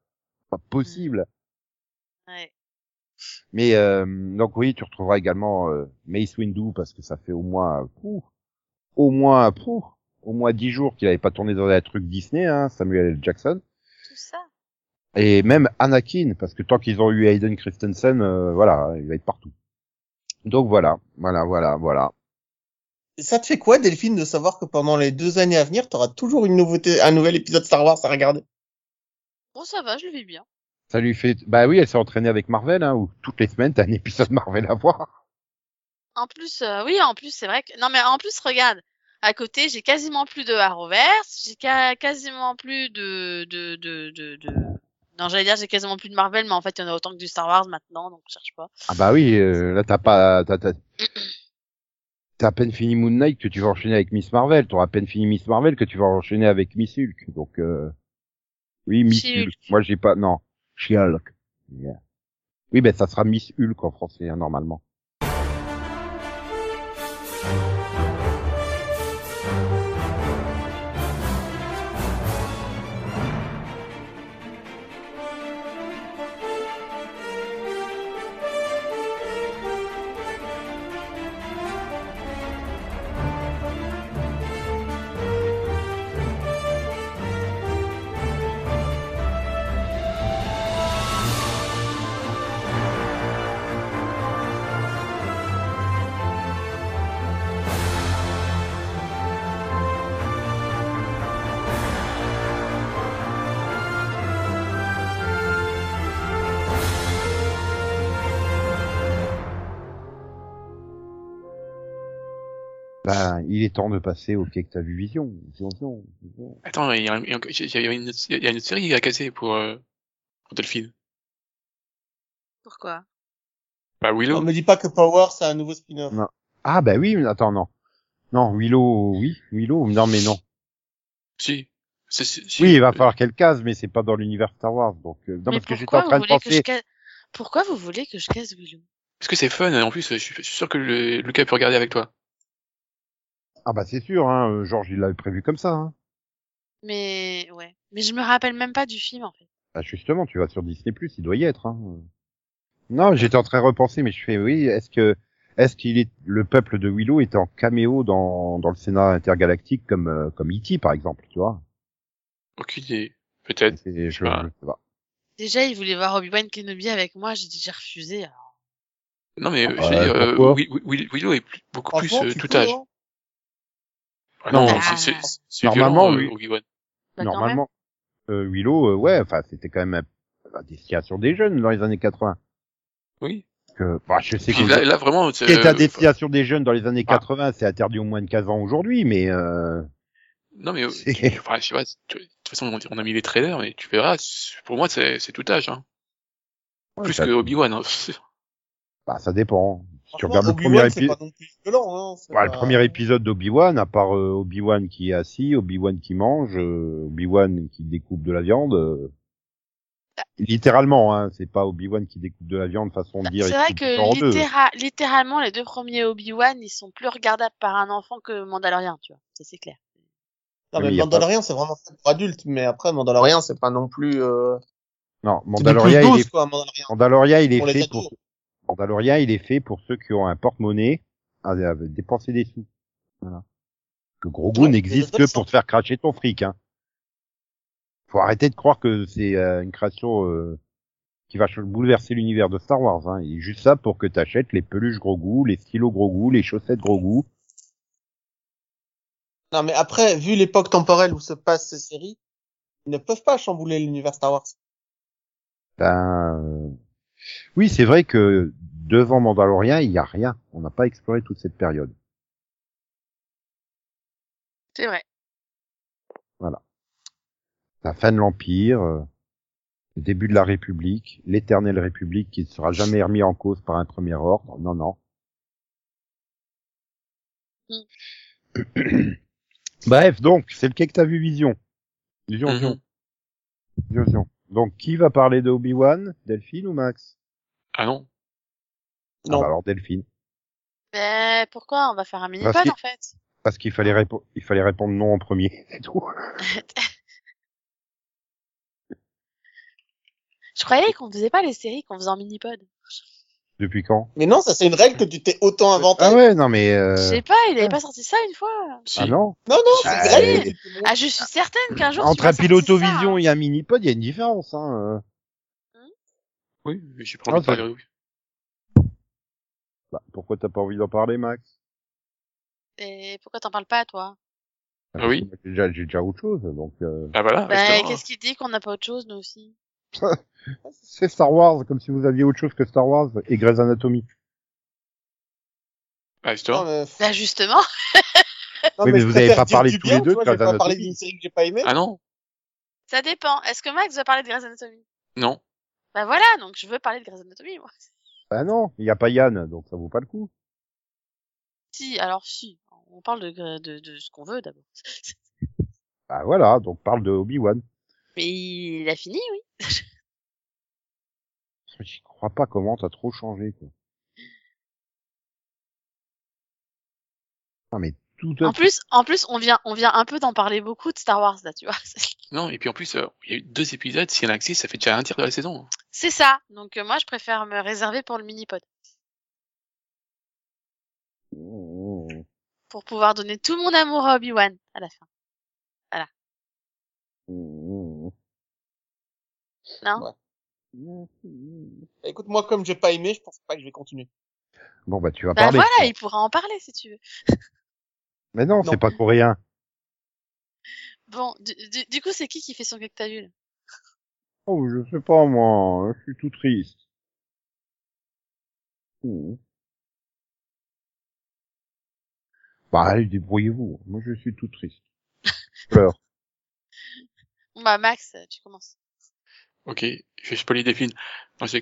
Pas possible. ouais. Mais euh, donc oui, tu retrouveras également euh, Mace Windu parce que ça fait au moins pouh, au moins pouh, au moins dix jours qu'il avait pas tourné dans un truc Disney, hein, Samuel L. Jackson. Tout ça. Et même Anakin, parce que tant qu'ils ont eu Hayden Christensen, euh, voilà, il va être partout. Donc voilà, voilà, voilà, voilà. Et ça te fait quoi, Delphine, de savoir que pendant les deux années à venir, t'auras toujours une nouveauté, un nouvel épisode Star Wars à regarder? Bon, ça va, je le vis bien. Ça lui fait, bah oui, elle s'est entraînée avec Marvel, hein, où toutes les semaines t'as un épisode Marvel à voir. En plus, euh, oui, en plus, c'est vrai que... Non, mais en plus, regarde. À côté, j'ai quasiment plus de Arrowverse, j'ai ca- quasiment plus de... de, de, de, de... Non, j'allais dire j'ai quasiment plus de Marvel, mais en fait, il y en a autant que du Star Wars maintenant, donc je cherche pas. Ah bah oui, euh, là t'as pas, t'as, t'as, t'as à peine fini Moon Knight que tu vas enchaîner avec Miss Marvel, t'auras à peine fini Miss Marvel que tu vas enchaîner avec Miss Hulk. Donc euh, oui, Miss. Hulk. Moi j'ai pas, non, She-Hulk. Yeah. Oui, ben ça sera Miss Hulk en français hein, normalement. Ben, il est temps de passer au quai que t'as vu Vision. Vision, Vision, Vision. Attends, il y a, il y une, il y a une série casser pour, euh, pour Delphine. Pourquoi? Bah, On Willow. me dit pas que Power, c'est un nouveau spin-off. Non. Ah bah oui, mais attends, non. Non, Willow, oui, Willow, non mais non. Si. Oui, il va falloir qu'elle case, mais c'est pas dans l'univers Star Wars, donc euh, non Mais parce que j'étais pourquoi en train vous de voulez que je penser. casse... Pourquoi vous voulez que je casse Willow? Parce que c'est fun, et en plus, je suis je suis sûr que le, Lucas peut regarder avec toi. Ah bah c'est sûr, hein, euh, Georges il l'avait prévu comme ça. Hein. Mais ouais. Mais je me rappelle même pas du film en fait. Bah justement, tu vas sur Disney il doit y être. Hein. Non, j'étais en train de repenser, mais je fais oui. Est-ce que est-ce qu'il est le peuple de Willow était en caméo dans dans le Sénat intergalactique comme euh, comme E.T. par exemple, tu vois? Aucune idée. Peut-être. C'est- je, pas. je sais pas. Déjà, il voulait voir Obi-Wan Kenobi avec moi, j'ai j'ai refusé. Alors. Non, mais, euh, je Ouais, veux dire, euh, Wi- Willow est plus- beaucoup plus euh, tout peux, âge. hein. Ah non, Non. c'est, c'est, c'est Normalement, violent, lui- euh. Bah, Normalement, euh, Willow, euh, ouais, enfin c'était quand même la destination des jeunes dans les années 80. Oui. Que, bah, je sais que là, là, vraiment, c'est- ce qui est la destination des jeunes dans les années Ah. 80, c'est interdit aux moins de 15 ans aujourd'hui, mais euh, non mais, euh, C'est- tu- enfin, je sais pas, tu- de toute façon, on on a mis les trailers, mais tu verras, pour moi, c'est c'est tout âge, hein. Plus ça, que Obi-Wan, hein. bah, ça dépend. Si tu regardes le Obi-Wan, premier épisode, violent, hein. le premier épisode d'Obi-Wan, à part euh, Obi-Wan qui est assis, Obi-Wan qui mange, euh, Obi-Wan qui découpe de la viande. euh, littéralement, hein, c'est pas Obi-Wan qui découpe de la viande façon de dire. C'est vrai que deux. littéralement, les deux premiers Obi-Wan, ils sont plus regardables par un enfant que Mandalorian, tu vois. Ça, c'est clair. Non, Mais mais Mandalorian, c'est vraiment fait pour adultes, mais après, Mandalorian, c'est pas non plus, euh... Non, Mandalorian, il 12, est, quoi, Mandalorian. Mandalorian, il est Pour les fait pour, Mandalorian, il est fait pour ceux qui ont un porte-monnaie à, à dépenser des sous. Voilà. Que Grogu Ouais, n'existe que pour te faire cracher ton fric, hein. Faut arrêter de croire que c'est euh, une création euh, qui va bouleverser l'univers de Star Wars. Hein. Il est juste ça pour que t'achètes les peluches Grogu, les stylos Grogu, les chaussettes Grogu. Non, mais après, vu l'époque temporelle où se passent ces séries, ils ne peuvent pas chambouler l'univers Star Wars. Ben, euh, oui, c'est vrai que devant Mandalorian, il y a rien. On n'a pas exploré toute cette période. C'est vrai. la fin de l'Empire, euh, le début de la République, l'éternelle République qui ne sera jamais remis en cause par un premier ordre. Non, non. Bref, donc, c'est lequel que t'as vu Vision Vision, Mhm. Vision, Vision. Donc, qui va parler de Obi-Wan? Delphine ou Max? Ah non. Ah Non. bah alors Delphine. Mais pourquoi? On va faire un mini-pod, Parce qu'il- en fait Parce qu'il fallait, répo- il fallait répondre non en premier, c'est tout. Je croyais qu'on faisait pas les séries qu'on faisait en mini-pod. Depuis quand? Mais non, ça c'est une règle que tu t'es autant inventé. Ah ouais, non mais... Euh... Je sais pas, il avait pas sorti ça une fois. Si. Ah non Non, non, c'est Ah, et- montres. Ah, je suis certaine qu'un jour Entre un pilotovision ça, hein. et un mini-pod, il y a une différence. Hein. euh. Oui, mais j'ai pas Ah, envie de ça- parler. oui. Bah, pourquoi t'as pas envie d'en parler, Max? Et pourquoi t'en parles pas, toi? Ah oui. J'ai déjà, j'ai déjà autre chose, donc... Euh... Ah voilà. Bah, qu'est-ce qui dit qu'on n'a pas autre chose, nous aussi? C'est Star Wars, comme si vous aviez autre chose que Star Wars et Grey's Anatomy. Ah, Non, justement. mais... Bah, justement. non, Oui, mais vous avez préfère pas parlé tous les deux de Grey's Anatomy. d'une série que j'ai pas aimée. Ah non. Ça dépend. Est-ce que Max veut parler de Grey's Anatomy? Non. Bah voilà, donc je veux parler de Grey's Anatomy, moi. Bah non, il y a pas Yann, donc ça vaut pas le coup. Si, alors si. On parle de, de ce qu'on veut d'abord. Bah voilà, donc parle de Obi-Wan. Mais il a fini, oui. J'y crois pas comment t'as trop changé, quoi. Non mais tout à En plus, en plus, on vient, on vient un peu d'en parler beaucoup de Star Wars, là, tu vois. Non, et puis en plus, euh, il y a eu deux épisodes. S'il y en a ça fait déjà un tiers de la saison. C'est ça. Donc, euh, moi, je préfère me réserver pour le mini-pod. Mmh. Pour pouvoir donner tout mon amour à Obi-Wan à la fin. Mmh. Non? Écoute, moi, comme j'ai pas aimé, je pense pas que je vais continuer. Bon bah tu vas Bah parler. voilà, il pourra en parler si tu veux. Mais non, Non. c'est pas coréen. Bon, du, du, du coup, c'est qui qui fait son vu Oh, je sais pas moi, je suis tout triste. Mmh. Bah allez, débrouillez-vous. Moi je suis tout triste. Je pleure. Bon, bah, Max, tu commences. Ok, je vais spoiler des films. Non, je.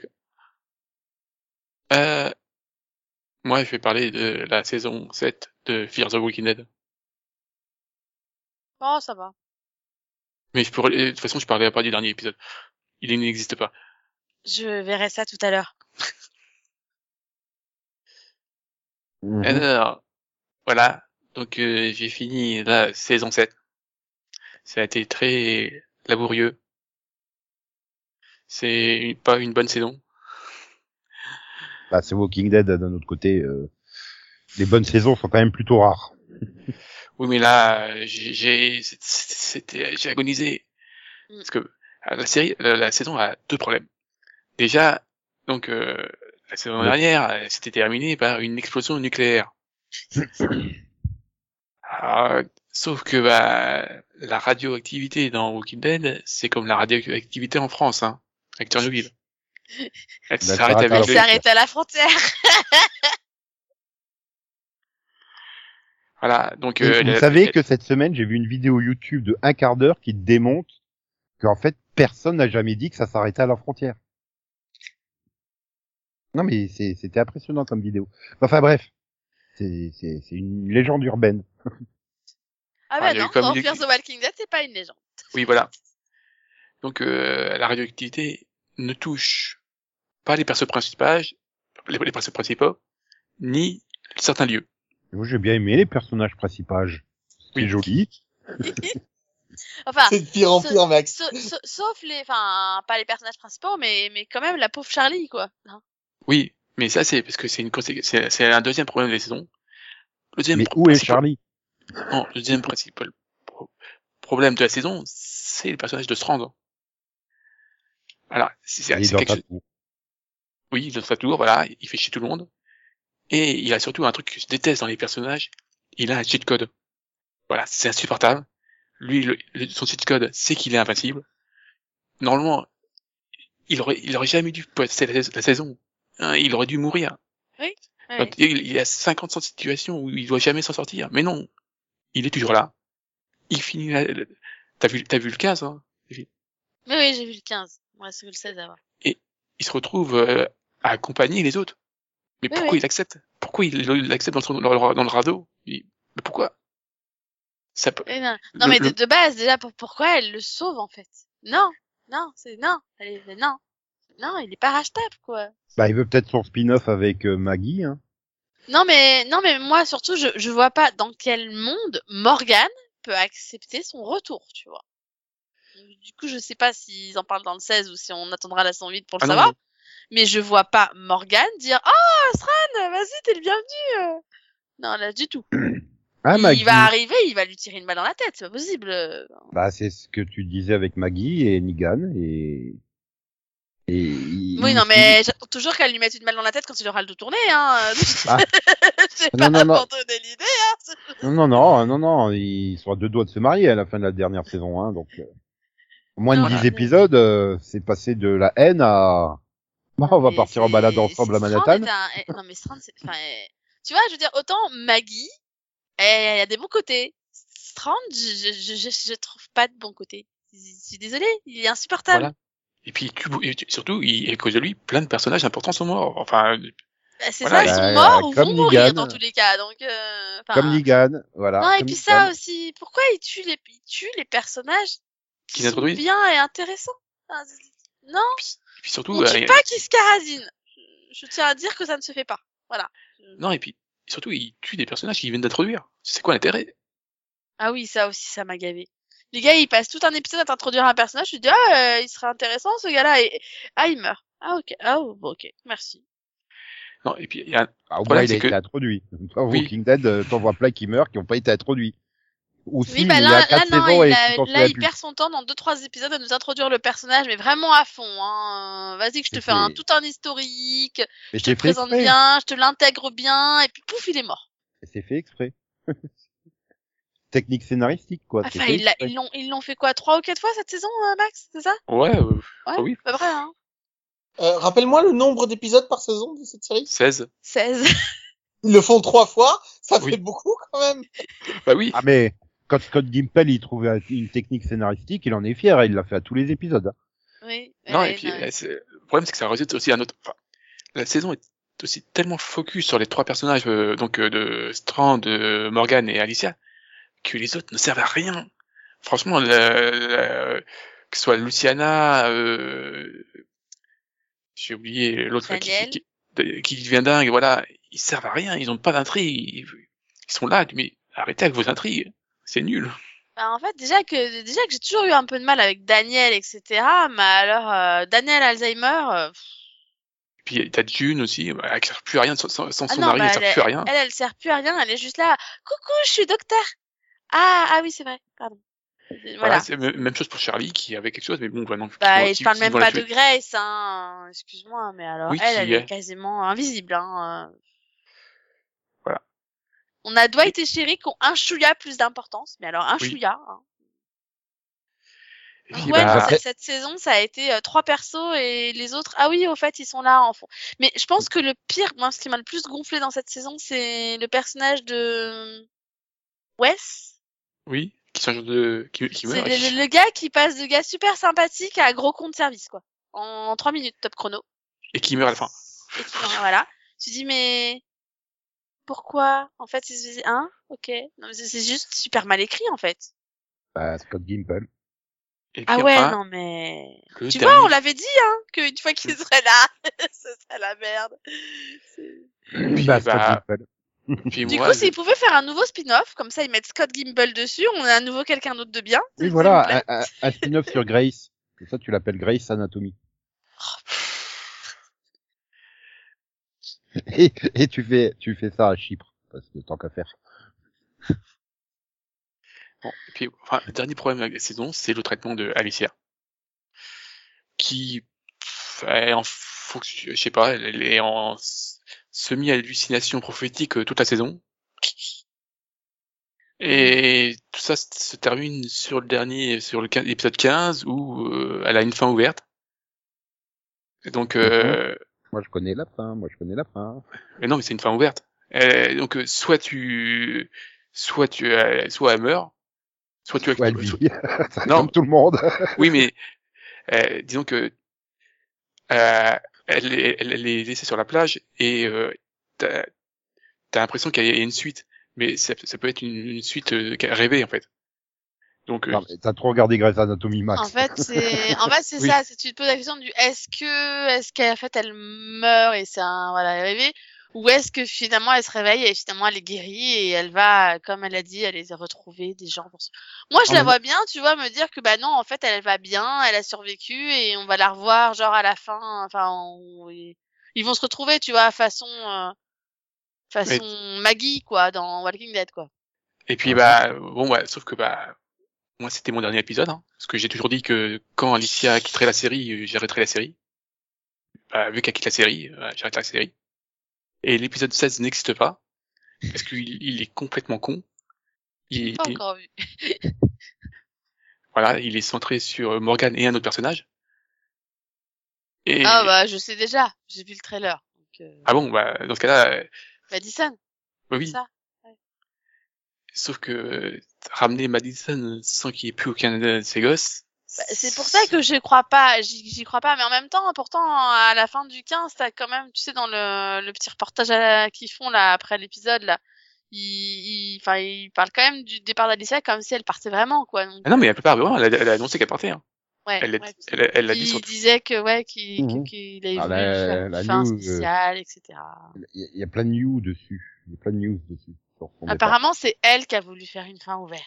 Euh, moi, je vais parler de la saison 7 de Fear the Walking Dead. Oh, ça va. Mais je pourrais, de toute façon, je parlais pas du dernier épisode. Il n'existe pas. Je verrai ça tout à l'heure. Mhm. Alors, voilà. Donc, euh, j'ai fini la saison 7. Ça a été très laborieux. C'est pas une bonne saison. Bah c'est Walking Dead d'un autre côté. euh, Les bonnes saisons sont quand même plutôt rares. Oui, mais là, j'ai, j'ai- c'était, j'ai agonisé. Mm. Parce que euh, la série, la, la saison a deux problèmes. Déjà, donc, euh, la saison dernière, c'était terminé par une explosion nucléaire. Ah, sauf que bah, la radioactivité dans Walking Dead, c'est comme la radioactivité en France. Hein. Avec Tchernobyl. Elle s'arrête s'arrête à avec la Il le- frontière. s'arrête à la frontière. Voilà, donc euh, vous savez que cette semaine, j'ai vu une vidéo YouTube de un quart d'heure qui démontre qu'en fait, personne n'a jamais dit que ça s'arrêtait à la frontière. Non, mais c'est- c'était impressionnant comme vidéo. Enfin bref, c'est c'est- c'est une légende urbaine. Ah Ah, bah non, dans Fear the Walking Dead, c'est pas une légende. Oui, voilà. Donc euh, la radioactivité ne touche pas les persos principaux, les, les persos principaux, ni certains lieux. Moi, j'ai bien aimé les personnages principaux. C'est Oui. joli. Enfin, C'est de pire en pire, Max. sa- sa- sauf les, enfin, pas les personnages principaux, mais, mais quand même la pauvre Charlie, quoi. Hein. Oui, mais ça c'est parce que c'est une c'est c'est un deuxième problème des saisons. Le deuxième Mais où est Charlie? Non, le deuxième principal pro- problème de la saison, c'est le personnage de Strand. Voilà, c'est c'est- Il est c'est dans quelque ta chose. tour. Oui, dans sa tour, voilà, il fait chier tout le monde. Et il a surtout un truc que je déteste dans les personnages, il a un cheat code. Voilà, c'est insupportable. Lui, le- le- son cheat code, c'est qu'il est invincible. Normalement, il aurait, il aurait jamais dû passer la, la saison. Hein, il aurait dû mourir. Ouais. Il, il y a 50 situations où il doit jamais s'en sortir. Mais non, il est toujours là. Il finit la... la- T'as vu, t'as vu le 15, hein Mais oui, j'ai vu le 15. Moi, c'est le 16 avant. il se retrouve euh, à accompagner les autres. Mais Oui, pourquoi oui. il accepte? Pourquoi il l'accepte dans, dans le, dans le radeau? Il- Mais pourquoi? Ça peut... Eh non, non Le- mais de, le- de base, déjà, pour, pourquoi elle le sauve, en fait? Non, non, c'est non. Elle est- non, non, il est pas rachetable, quoi. Bah, il veut peut-être son spin-off avec euh, Maggie. Hein. Non, mais, non, mais moi, surtout, je, je vois pas dans quel monde Morgan peut accepter son retour, tu vois. Du coup, je sais pas s'ils en parlent dans le 16 ou si on attendra la 108 pour le Ah savoir. non. Mais je vois pas Morgan dire Ah, Stran, vas-y, t'es le bienvenu. euh. Non, là, du tout. Ah, il Maggie. va arriver, il va lui tirer une balle dans la tête, c'est pas possible. euh. Bah, c'est ce que tu disais avec Maggie et Negan et. Et il- Oui, il- non, mais j'attends toujours qu'elle lui mette une balle dans la tête quand il aura le dos tourné, hein. Ah. Non, pas non, donner l'idée, hein. Non, non, non, non, non, ils sont à deux doigts de se marier à la fin de la dernière saison, hein, donc. Euh, moins de Non, dix mais- épisodes, euh, c'est passé de la haine à. Bah, on va Mais partir en balade ensemble à Manhattan. un- eh, Non, mais Strand, c'est, enfin, eh, tu vois, je veux dire, autant Maggie, elle a des bons côtés. Strand, je, je, je, je trouve pas de bons côtés. Je suis désolée, il est insupportable. Voilà. Et puis, tu, et surtout, il, à cause de lui, plein de personnages importants sont morts. Enfin, Bah, c'est Voilà, ça, ils bah, sont morts ou comme vont mourir Negan. dans tous les cas, donc, euh, Comme Negan, voilà. Non, et comme puis Negan. ça aussi, pourquoi il tue les, il tue les personnages qui l'introduisent bien et intéressants? Enfin, c'est- Non, et puis surtout, on tue euh, pas qui se carazine. Je, je tiens à dire que ça ne se fait pas. Voilà. non, et puis, surtout, il tue des personnages qu'il vient d'introduire. C'est quoi l'intérêt? Ah oui, ça aussi, ça m'a gavé. Les gars, ils passent tout un épisode à t'introduire un personnage, tu te dis, ah, euh, il serait intéressant, ce gars-là, et, ah, il meurt. Ah, ok, ah, oh, bon, ok, merci. Non, et puis, il y a, Ah, au Voilà, moins, il a c'est été que- introduit. Dans Oui. Walking Dead, euh, t'en vois plein qui meurent, qui n'ont pas été introduits. Ou si, Oui, bah il y là, a là, non, il a- là, il perd son temps dans deux, trois épisodes à nous introduire le personnage, mais vraiment à fond, hein. Vas-y que je te fais un, tout un historique, Mais je te le présente exprès. bien, je te l'intègre bien, et puis pouf, il est mort. C'est fait exprès. Technique scénaristique, quoi. c'est Enfin, fait ils l'ont, ils l'ont fait quoi, trois ou quatre fois cette saison, euh, Max, c'est ça? ouais, euh, Ouais, Ah oui. c'est pas vrai, hein. Euh, Rappelle-moi le nombre d'épisodes par saison de cette série. 16. 16. Ils le font trois fois, ça Oui. fait beaucoup quand même. Bah oui. Ah, mais quand Scott Gimple, il trouvait une technique scénaristique, il en est fier, il l'a fait à tous les épisodes. Oui. Non, et puis, non, euh, c'est- le problème, c'est que ça rajoute aussi un autre, enfin, la saison est aussi tellement focus sur les trois personnages, euh, donc, euh, de Strand, de Morgan et Alicia, que les autres ne servent à rien. Franchement, le- le- que ce soit Luciana, euh, j'ai oublié l'autre qui, devient dingue, voilà, ils servent à rien, ils ont pas d'intrigue, ils, ils sont là, mais arrêtez avec vos intrigues, c'est nul. Bah, en fait, déjà que déjà que j'ai toujours eu un peu de mal avec Daniel, etc. Mais alors, euh, Daniel Alzheimer, euh, puis t'as June aussi, bah, elle sert plus à rien, sans, ah son non, mari, bah, elle sert elle, plus à rien. elle, elle sert plus à rien. Elle est juste là. Coucou, je suis docteur. Ah, ah oui, c'est vrai. Pardon. Euh, Voilà. Même chose pour Charlie qui avait quelque chose, mais bon, vraiment. Bah, et je parle même pas de. Grace, hein. Excuse-moi, mais alors Oui, elle, elle est- est quasiment invisible, hein. On a Dwight et Sherry qui ont un chouïa plus d'importance, mais alors un Oui. chouïa. Hein. Ouais, bah, cette, cette saison, ça a été euh, trois persos et les autres. Ah oui, au fait, ils sont là en fond. Mais je pense que le pire, moi, ce qui m'a le plus gonflé dans cette saison, c'est le personnage de Wes. oui, qui change de, qui, meurt. le, le- le gars qui passe de gars super sympathique à gros con de service, quoi. En trois minutes, top chrono. Et qui meurt à la fin. Et qui, voilà. Tu dis, mais pourquoi En fait, c'est hein Ok. Non, mais c'est c'est juste super mal écrit, en fait. Bah, Scott Gimple. Et Ah ouais, non mais. Tu vois, on l'avait dit, hein, qu'une fois qu'il serait là, ce serait la merde. C'est- Puis, Bah, Scott bah, Gimple. puis Du moi, coup, je- s'ils pouvaient faire un nouveau spin-off, comme ça, ils mettent Scott Gimble dessus, on a à nouveau quelqu'un d'autre de bien. Oui, voilà, un spin-off sur Grace. Comme ça, tu l'appelles Grace Anatomy. Et, et tu fais, tu fais ça à Chypre. Parce que tant qu'à faire. Bon, et puis, enfin, le dernier problème de la saison, c'est le traitement de Alicia. Qui est en je sais pas, elle est en s- semi-hallucination prophétique euh, toute la saison. Et tout ça se termine sur le dernier, sur le 15 épisode 15, où euh, elle a une fin ouverte. Et donc, euh, Moi, je connais la fin. Moi, je connais la fin. mais non, mais c'est une fin ouverte. Euh, donc, euh, soit tu, soit tu, euh, soit elle meurt, soit tu, Ouais, elle vit. soit- C'est Non. Tout le monde. Oui, mais euh, disons que euh, elle, est, elle, elle est laissée sur la plage et euh, t'as as, l'impression qu'il y a une suite, mais ça, ça peut être une, une suite rêvée en fait. Donc, euh, T'as trop regardé Grey's Anatomy Max. En fait, c'est, en fait, c'est Oui. ça. C'est tu te poses la question du est-ce que, est-ce qu'en fait elle meurt et c'est un voilà rêvé, ou est-ce que finalement elle se réveille et finalement elle est guérie et elle va, comme elle a dit, elle les retrouver des gens pour. Moi, je Ah, la vois bien, tu vois, me dire que bah non, en fait, elle va bien, elle a survécu et on va la revoir genre à la fin. Enfin, on- ils vont se retrouver, tu vois, façon, euh, façon Maggie quoi, dans Walking Dead quoi. et puis bah bon, ouais, sauf que bah moi c'était mon dernier épisode, hein, parce que j'ai toujours dit que quand Alicia quitterait la série, euh, j'arrêterais la série. Bah, vu qu'elle quitte la série, euh, j'arrête la série. Et l'épisode 16 n'existe pas parce qu'il il est complètement con. Il, Pas encore vu. voilà, il est centré sur Morgan et un autre personnage. Et Ah bah je sais déjà, j'ai vu le trailer. Donc, euh, Ah bon, bah, dans ce cas-là, euh, Madison, bah oui. ça. Sauf que euh, ramener Madison sans qu'il n'y ait plus aucun de ses gosses. Bah, c'est pour ça que je crois pas, j'y crois pas, mais en même temps, pourtant, à la fin du 15, t'as quand même, tu sais, dans le, le petit reportage la- qu'ils font là après l'épisode là, ils, ils, enfin, ils parlent quand même du départ d'Alicia comme si elle partait vraiment, quoi. Donc, Ah non, mais elle peut pas vraiment, elle a, elle a annoncé qu'elle partait. Hein. ouais, Elle l'a ouais. elle, elle l'a dit Il sur disait que ouais, qu'il Mhm. qu'il avait Ah, la- la fin news, euh, spéciale, etc. Il y, a- il y a plein de news dessus. Il y a plein de news dessus. Sur son départ. Apparemment, c'est elle qui a voulu faire une fin ouverte.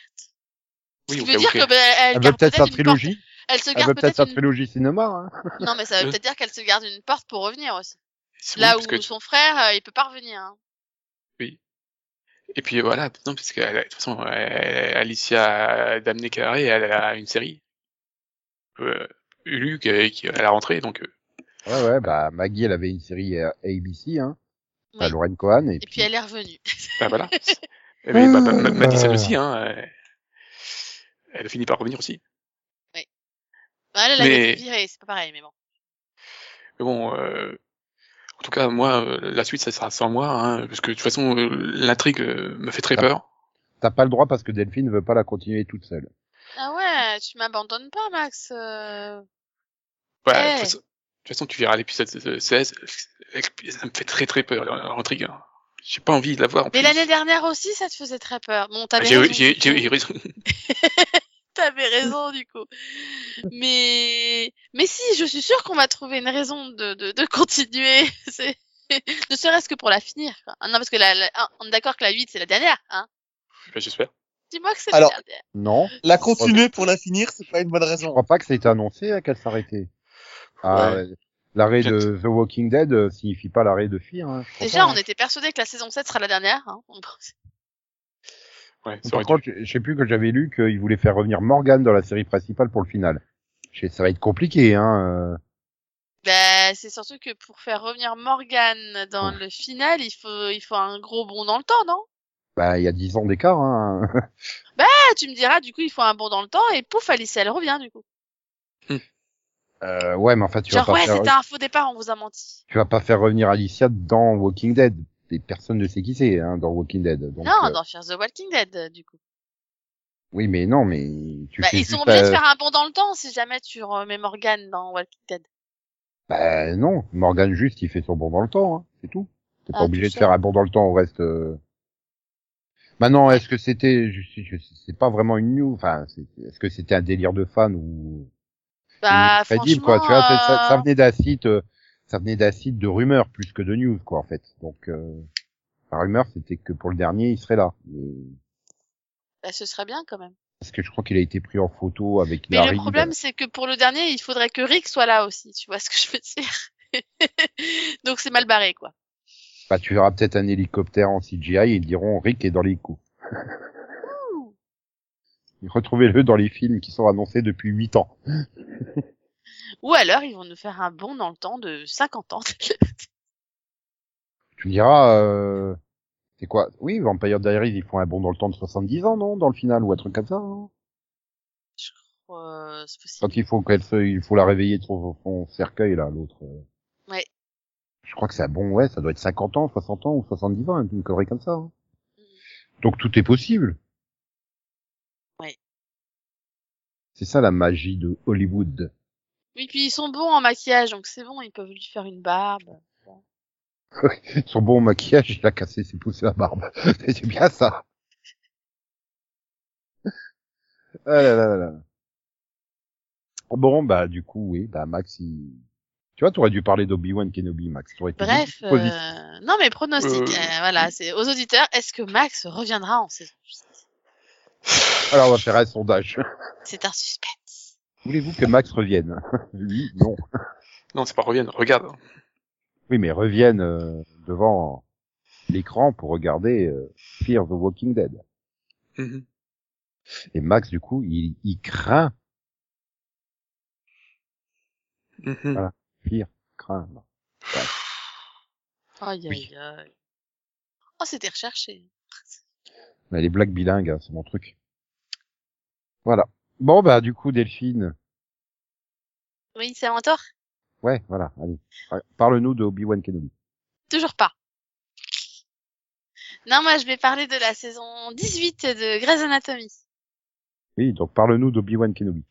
Oui, Ce au qui veut dire que- que bah, elle, Elle veut garde peut-être sa une porte. trilogie. Elle se Elle garde veut peut-être sa une. trilogie cinéma. Hein. Non, mais ça veut Euh. peut-être dire qu'elle se garde une porte pour revenir aussi. Oui, Là parce où que- son frère, euh, il peut pas revenir. Hein. Et puis voilà, non, parce que de toute façon, euh, Alicia Damné Carré, elle a une série. Euh, Ulu qui, qui à la rentrée, donc euh, Ouais, ouais, bah, Maggie, elle avait une série euh, ABC, hein. Oui. Enfin, Lauren Cohan. Et, Et puis elle est revenue. bah voilà. Mais bah, bah, bah, Madison aussi, hein. euh, Elle a fini par revenir aussi. Elle, elle a Mais- été virée, c'est pas pareil, mais bon. Mais bon, euh, en tout cas, moi, euh, la suite, ça sera sans moi, hein, parce que de toute façon, euh, l'intrigue me fait très Ah. peur. T'as pas le droit parce que Delphine veut pas la continuer toute seule. Ah ouais, tu m'abandonnes pas, Max. euh. Ouais, Ouais. de, toute façon, toute façon, tu verras l'épisode 16, ça me fait très très peur, hein. J'ai pas envie de la voir. en Mais l'année dernière aussi, ça te faisait très peur. Bon, t'avais J'ai raison. j'ai- eu raison. T'avais raison, du coup. Mais, mais si, je suis sûre qu'on va trouver une raison de, de, de continuer. Ne serait-ce que pour la finir. quoi. Ah, Non, parce que la, la- ah, on est d'accord que la 8, c'est la dernière, hein. Bah, J'espère. Dis-moi que c'est la dernière. Non. La continuer pour la finir, c'est pas une bonne Je raison. crois pas que ça a été annoncé hein, qu'elle s'arrêtait. Ah, Ouais. L'arrêt de The Walking Dead euh, signifie pas l'arrêt de Fear. Hein, Déjà, pas, on hein. était persuadés que la saison 7 sera la dernière, hein. Ouais, Par contre, je je sais plus que j'avais lu qu'il voulait faire revenir Morgan dans la série principale pour le final. Je sais, Ça va être compliqué, hein. euh. Bah, c'est surtout que pour faire revenir Morgan dans le final, il faut, il faut un gros bond dans le temps, non? Bah, il y a dix ans d'écart, hein. Ah, tu me diras, du coup, il faut un bond dans le temps et pouf, Alice, elle revient, du coup. Euh, ouais, mais enfin, tu vas pas ouais, faire, c'était un faux départ, on vous a menti. tu vas pas faire revenir Alicia dans Walking Dead. Et personne ne sait qui c'est, hein, dans Walking Dead. Donc, non, euh, dans Fear the Walking Dead, euh, du coup. Oui, mais non, mais tu Bah, fais ils sont obligés de faire un bond dans le temps si jamais tu remets Morgan dans Walking Dead. Bah non, Morgan juste, il fait son bond dans le temps, hein, c'est tout. T'es pas Ah, obligé de faire un bond dans le temps au reste. Euh... Bah est-ce que c'était, je, je c'est pas vraiment une news, enfin, est-ce que c'était un délire de fan ou Bah, crédible quoi, tu vois, ça, ça venait d'un site, euh, ça venait site de rumeurs plus que de news quoi en fait. Donc euh, la rumeur c'était que pour le dernier il serait là, mais bah, ce serait bien quand même. parce que je crois qu'il a été pris en photo avec Mais Larry. le problème, c'est que pour le dernier, il faudrait que Rick soit là aussi. Tu vois ce que je veux dire? Donc c'est mal barré, quoi. Bah tu verras peut-être un hélicoptère en CGI et ils diront Rick est dans les coups. Retrouvez-le dans les films qui sont annoncés depuis 8 ans. Ou alors, ils vont nous faire un bond dans le temps de 50 ans. Tu me diras, euh, c'est quoi? Oui, Vampire Diaries, ils font un bond dans le temps de 70 ans, non? Dans le final, ou un truc comme ça hein je crois, euh, c'est possible. Quand il faut qu'elle se, il faut la réveiller de son, son cercueil, là, l'autre. Ouais. Je crois que c'est un bon, ouais, ça doit être 50 ans, 60 ans ou 70 ans, une connerie comme ça. hein. Mhm. Donc tout est possible. Ouais. C'est ça la magie de Hollywood. Oui, puis ils sont bons en maquillage, donc c'est bon, ils peuvent lui faire une barbe. Son bon maquillage, il a cassé ses pouces à barbe. c'est bien ça. Ah là là là là. Bon, bah, du coup, oui, bah, Max, il... Tu vois, t'aurais dû parler d'Obi-Wan Kenobi, Max. Été Bref, euh, non mais pronostic, Euh. euh, voilà, c'est aux auditeurs, est-ce que Max reviendra en saison Alors, on va faire un sondage. C'est un suspense. Voulez-vous que Max revienne? Lui, non. Non, c'est pas revienne, regarde. Oui, mais revienne euh, devant l'écran pour regarder euh, Fear the Walking Dead. Mhm. Et Max, du coup, il, il craint Mhm. Voilà. Fear, craint. Aïe Oui. aïe aïe. Oh, c'était recherché. Mais les blagues bilingues, hein, c'est mon truc. Voilà. Bon, bah, du coup, Delphine. Oui, c'est à mon tour Ouais, voilà, allez. Parle-nous de Obi-Wan Kenobi. Toujours pas. Non, moi je vais parler de la saison 18 de Grey's Anatomy. Oui, donc parle-nous d'Obi-Wan Kenobi.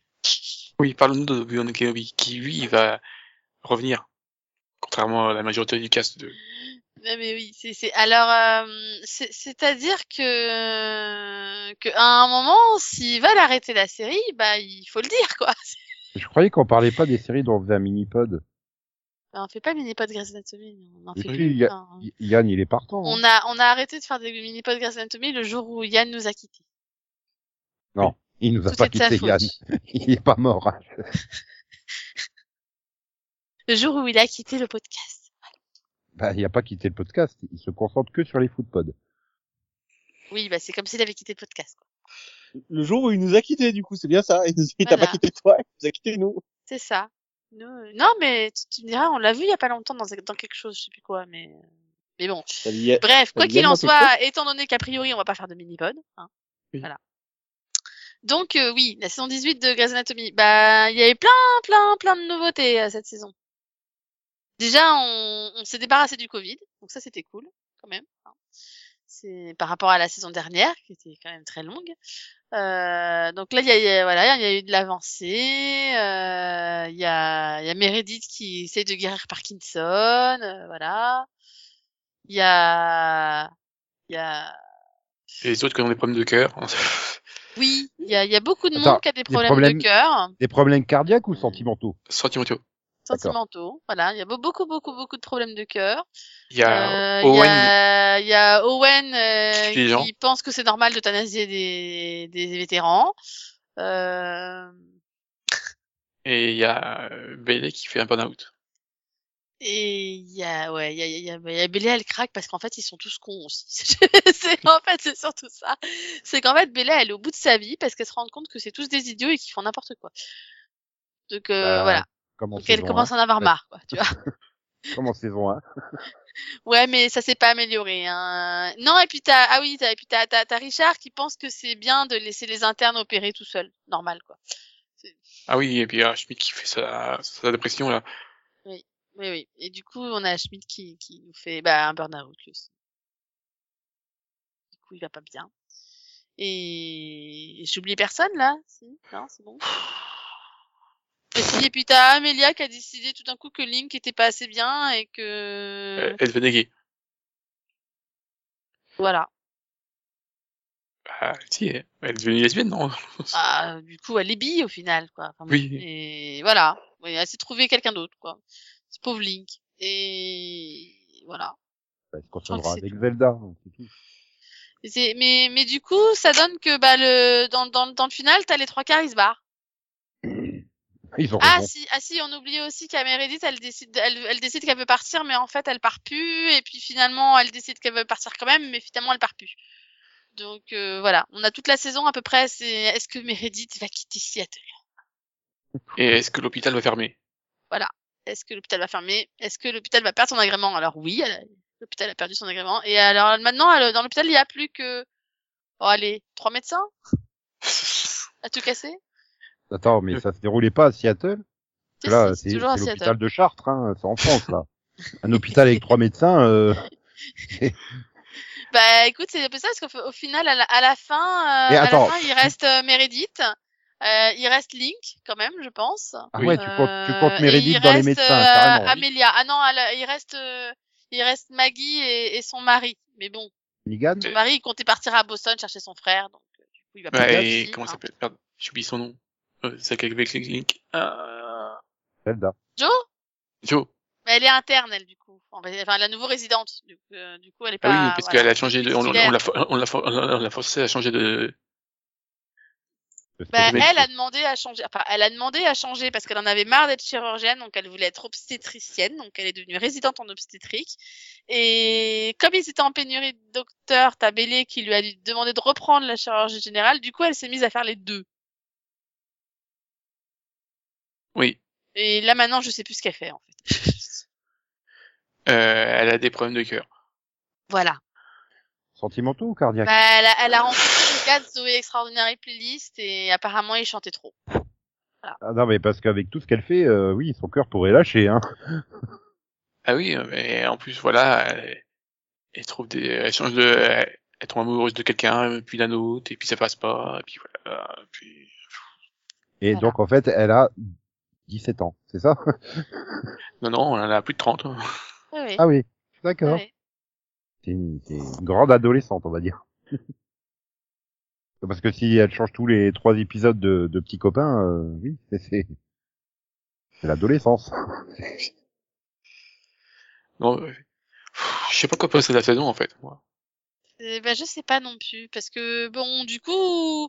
Oui, parlons-nous de Obi-Wan Kenobi, qui lui va revenir. Contrairement à la majorité du cast de... Non, mais oui, c'est c'est alors euh, c'est- c'est-à-dire que que à un moment s'ils veulent arrêter la série, bah il faut le dire quoi. Je croyais qu'on parlait pas des séries dont on faisait un mini-pod. On fait pas mini pod Grey's Anatomy, on en fait plus. il y a-. Y- Yann, il est partant. hein. On a on a arrêté de faire des mini pod Grey's Anatomy le jour où Yann nous a quittés. Il nous a Tout pas est de sa quitté, faute. Yann. Il est pas mort. hein. Le jour où il a quitté le podcast. Bah, il a pas quitté le podcast. Il se concentre que sur les footpods. Oui, bah c'est comme s'il avait quitté le podcast. Quoi. Le jour où il nous a quittés, du coup, c'est bien ça. Il nous il t'a Voilà. pas quitté toi, il nous a quitté nous. C'est ça. Nous, euh, non, mais tu, tu me diras, on l'a vu il y a pas longtemps dans, dans quelque chose, je sais plus quoi, mais mais bon. Ça lui est- Bref, quoi qu'il en soit, étant donné qu'a priori on va pas faire de mini-pod, hein, Oui. voilà. Donc euh, oui, la saison 18 de Grey's Anatomy, bah il y avait plein, plein, plein de nouveautés à cette saison. Déjà, on, on s'est débarrassé du Covid, donc ça c'était cool quand même. hein. C'est par rapport à la saison dernière qui était quand même très longue. Euh, donc là, il y a, il y a- voilà, il y a eu de l'avancée. euh, Il y a, il y a Meredith qui essaie de guérir Parkinson, euh, voilà. Il y a, il y a, Et les autres qui ont des problèmes de cœur. oui, il y a, il y a beaucoup de Attends, monde qui a des des problèmes, problèmes- de cœur, Des problèmes cardiaques ou sentimentaux? Sentimentaux. Sentimentaux. Voilà, il y a beau- beaucoup, beaucoup, beaucoup de problèmes de cœur. Il y a Euh, Il y Owen. a, il y a Owen euh, gens. qui pense que c'est normal d'euthanasier des, des vétérans. Euh, Et il y a Bailey qui fait un burn-out. Et il y a, ouais, il y a, il y a, y a Bella, elle craque parce qu'en fait, ils sont tous cons aussi. c'est, en fait, c'est surtout ça. C'est qu'en fait, Bella, elle est au bout de sa vie parce qu'elle se rend compte que c'est tous des idiots et qu'ils font n'importe quoi. Donc, euh, Bah, voilà. Comme en Donc, elle saison commence à en avoir marre, quoi, tu vois. Comme en saison 1. Ouais, mais ça s'est pas amélioré, hein. Non, et puis t'as, ah oui, t'as, et puis t'as, t'as, t'as Richard qui pense que c'est bien de laisser les internes opérer tout seuls. Normal, quoi. Ah oui, et puis euh, Schmidt qui fait sa, sa dépression là. Oui, oui. Et du coup, on a Schmidt qui, qui nous fait bah, un burn-out lui aussi. Du coup, il va pas bien. Et j'ai oublié personne là Si? Non, c'est bon? Et puis t'as Amelia qui a décidé tout d'un coup que Link était pas assez bien et que Euh, Elle devenait gay. voilà. Bah, si, elle elle est devenue lesbienne, non? Ah, du coup, elle est bille au final, quoi. Enfin, Oui. Et voilà. Elle s'est trouvée quelqu'un d'autre, quoi. C'est pauvre Link. Et voilà. Bah, que c'est avec Zelda, hein, c'est tout. Et c'est- Mais, mais du coup, ça donne que bah, le, dans, dans, dans le final, t'as les trois quarts, ils se barrent. Ils ont Ah raison. si, ah si, on oublie aussi qu'à Meredith, elle décide, elle, elle décide qu'elle veut partir, mais en fait, elle part plus. Et puis finalement, elle décide qu'elle veut partir quand même, mais finalement, elle part plus. Donc euh, voilà, on a toute la saison à peu près. C'est est-ce que Meredith va quitter Seattle? Et est-ce que l'hôpital va fermer? Est-ce que l'hôpital va fermer? Est-ce que l'hôpital va perdre son agrément? Alors oui, l'hôpital a perdu son agrément. Et alors maintenant, elle- dans l'hôpital, il y a plus que, oh allez, trois médecins? À tout casser? Attends, mais ça se déroulait pas à Seattle? Si, Là, si, c'est c'est toujours à c'est Seattle. l'hôpital de Chartres, hein, c'est en France, là. Un hôpital avec trois médecins, euh... Bah écoute, c'est un peu ça parce qu'au au final, à la, à la fin, euh, à la fin, il reste euh, Meredith, euh, il reste Link quand même, je pense. Ah ouais, tu comptes, tu comptes Euh, Meredith dans les reste, médecins, euh, carrément. Amelia. Ah non, elle- il reste, euh, il reste Maggie et, et son mari. Mais bon, Negan son mari, il comptait partir à Boston chercher son frère, donc du coup, il va pas Ouais, et aussi, comment hein. ça s'appelle j'oublie son nom. Euh, c'est avec Link. Euh... Zelda. Joe Joe. Mais elle est interne, elle, du coup. Enfin, elle est nouveau résidente. Du coup, euh, du coup elle est Ah pas. oui, parce voilà. qu'elle a changé de, on, on, l'a, on, l'a, on l'a- on l'a forcé à changer de, Bah, elle a demandé à changer. Enfin, elle a demandé à changer parce qu'elle en avait marre d'être chirurgienne, donc elle voulait être obstétricienne, donc elle est devenue résidente en obstétrique. Et comme ils étaient en pénurie de docteurs, t'as Bélé qui lui a demandé de reprendre la chirurgie générale. Du coup, elle s'est mise à faire les deux. Oui. Et là maintenant, je sais plus ce qu'elle fait en fait. Euh, elle a des problèmes de cœur. voilà. Sentimentaux ou cardiaques? Bah, elle, a, elle a rencontré le gars de Zoé Extraordinary Playlist et apparemment il chantait trop. Ah non, mais parce qu'avec tout ce qu'elle fait, euh, oui, son cœur pourrait lâcher, hein. Ah oui, mais en plus, voilà, elle, elle trouve des, elle change de, elle, elle tombe amoureuse de quelqu'un, puis d'un autre, et puis ça passe pas, et puis voilà, puis... Et Voilà. donc, en fait, elle a 17 ans, c'est ça? Non, non, elle en a plus de 30. hein. Oui, oui. Ah oui, d'accord. oui. C'est une, c'est une grande adolescente, on va dire. Parce que si elle change tous les trois épisodes de, de petits copains, euh, oui, c'est c'est c'est l'adolescence. Non, euh, je sais pas quoi penser de la saison, en fait, moi. Euh, ben, je sais pas non plus parce que bon du coup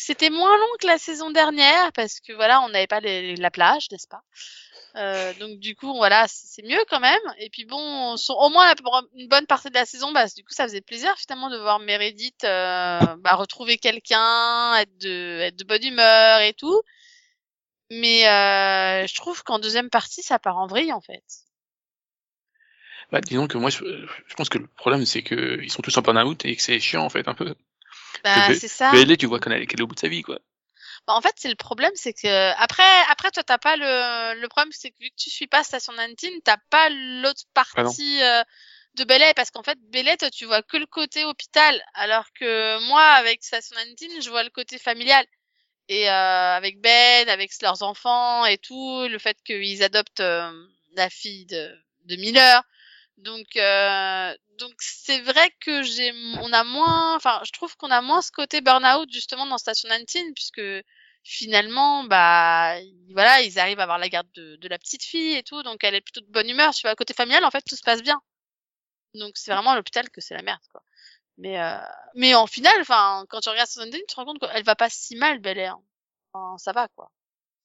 c'était moins long que la saison dernière parce que voilà on n'avait pas la plage n'est-ce pas? Euh, donc du coup voilà c'est mieux quand même. Et puis bon au moins pour une bonne partie de la saison bah du coup ça faisait plaisir finalement de voir Meredith euh, bah, retrouver quelqu'un être de bonne humeur et tout. Mais euh, je trouve qu'en deuxième partie ça part en vrille en fait. Bah, disons que moi, je, pense que le problème, c'est que ils sont tous en burn-out et que c'est chiant, en fait, un peu. Bah c'est ça tu vois qu'elle est au bout de sa vie, quoi. Bah, en fait, c'est le problème, c'est que après, après, toi, t'as pas le, le problème, c'est que vu que tu suis pas Station 19, t'as pas l'autre Ah partie euh, de Belay, parce qu'en fait, Belay, toi, tu vois que le côté hôpital, alors que moi, avec Station 19, je vois le côté familial. Et euh, avec Ben, avec leurs enfants et tout, le fait qu'ils adoptent euh, la fille de, de Miller. Donc, euh, donc c'est vrai que j'ai, on a moins, enfin, je trouve qu'on a moins ce côté burn-out justement dans Station 19, puisque finalement, bah, voilà, ils arrivent à avoir la garde de, de la petite fille et tout, donc elle est plutôt de bonne humeur. Tu vois, côté familial, en fait, tout se passe bien. Donc c'est vraiment à l'hôpital que c'est la merde, quoi. Mais, euh, mais en final, enfin, quand tu regardes Station 19, tu te rends compte qu'elle va pas si mal, Bel Air. Enfin, ça va, quoi.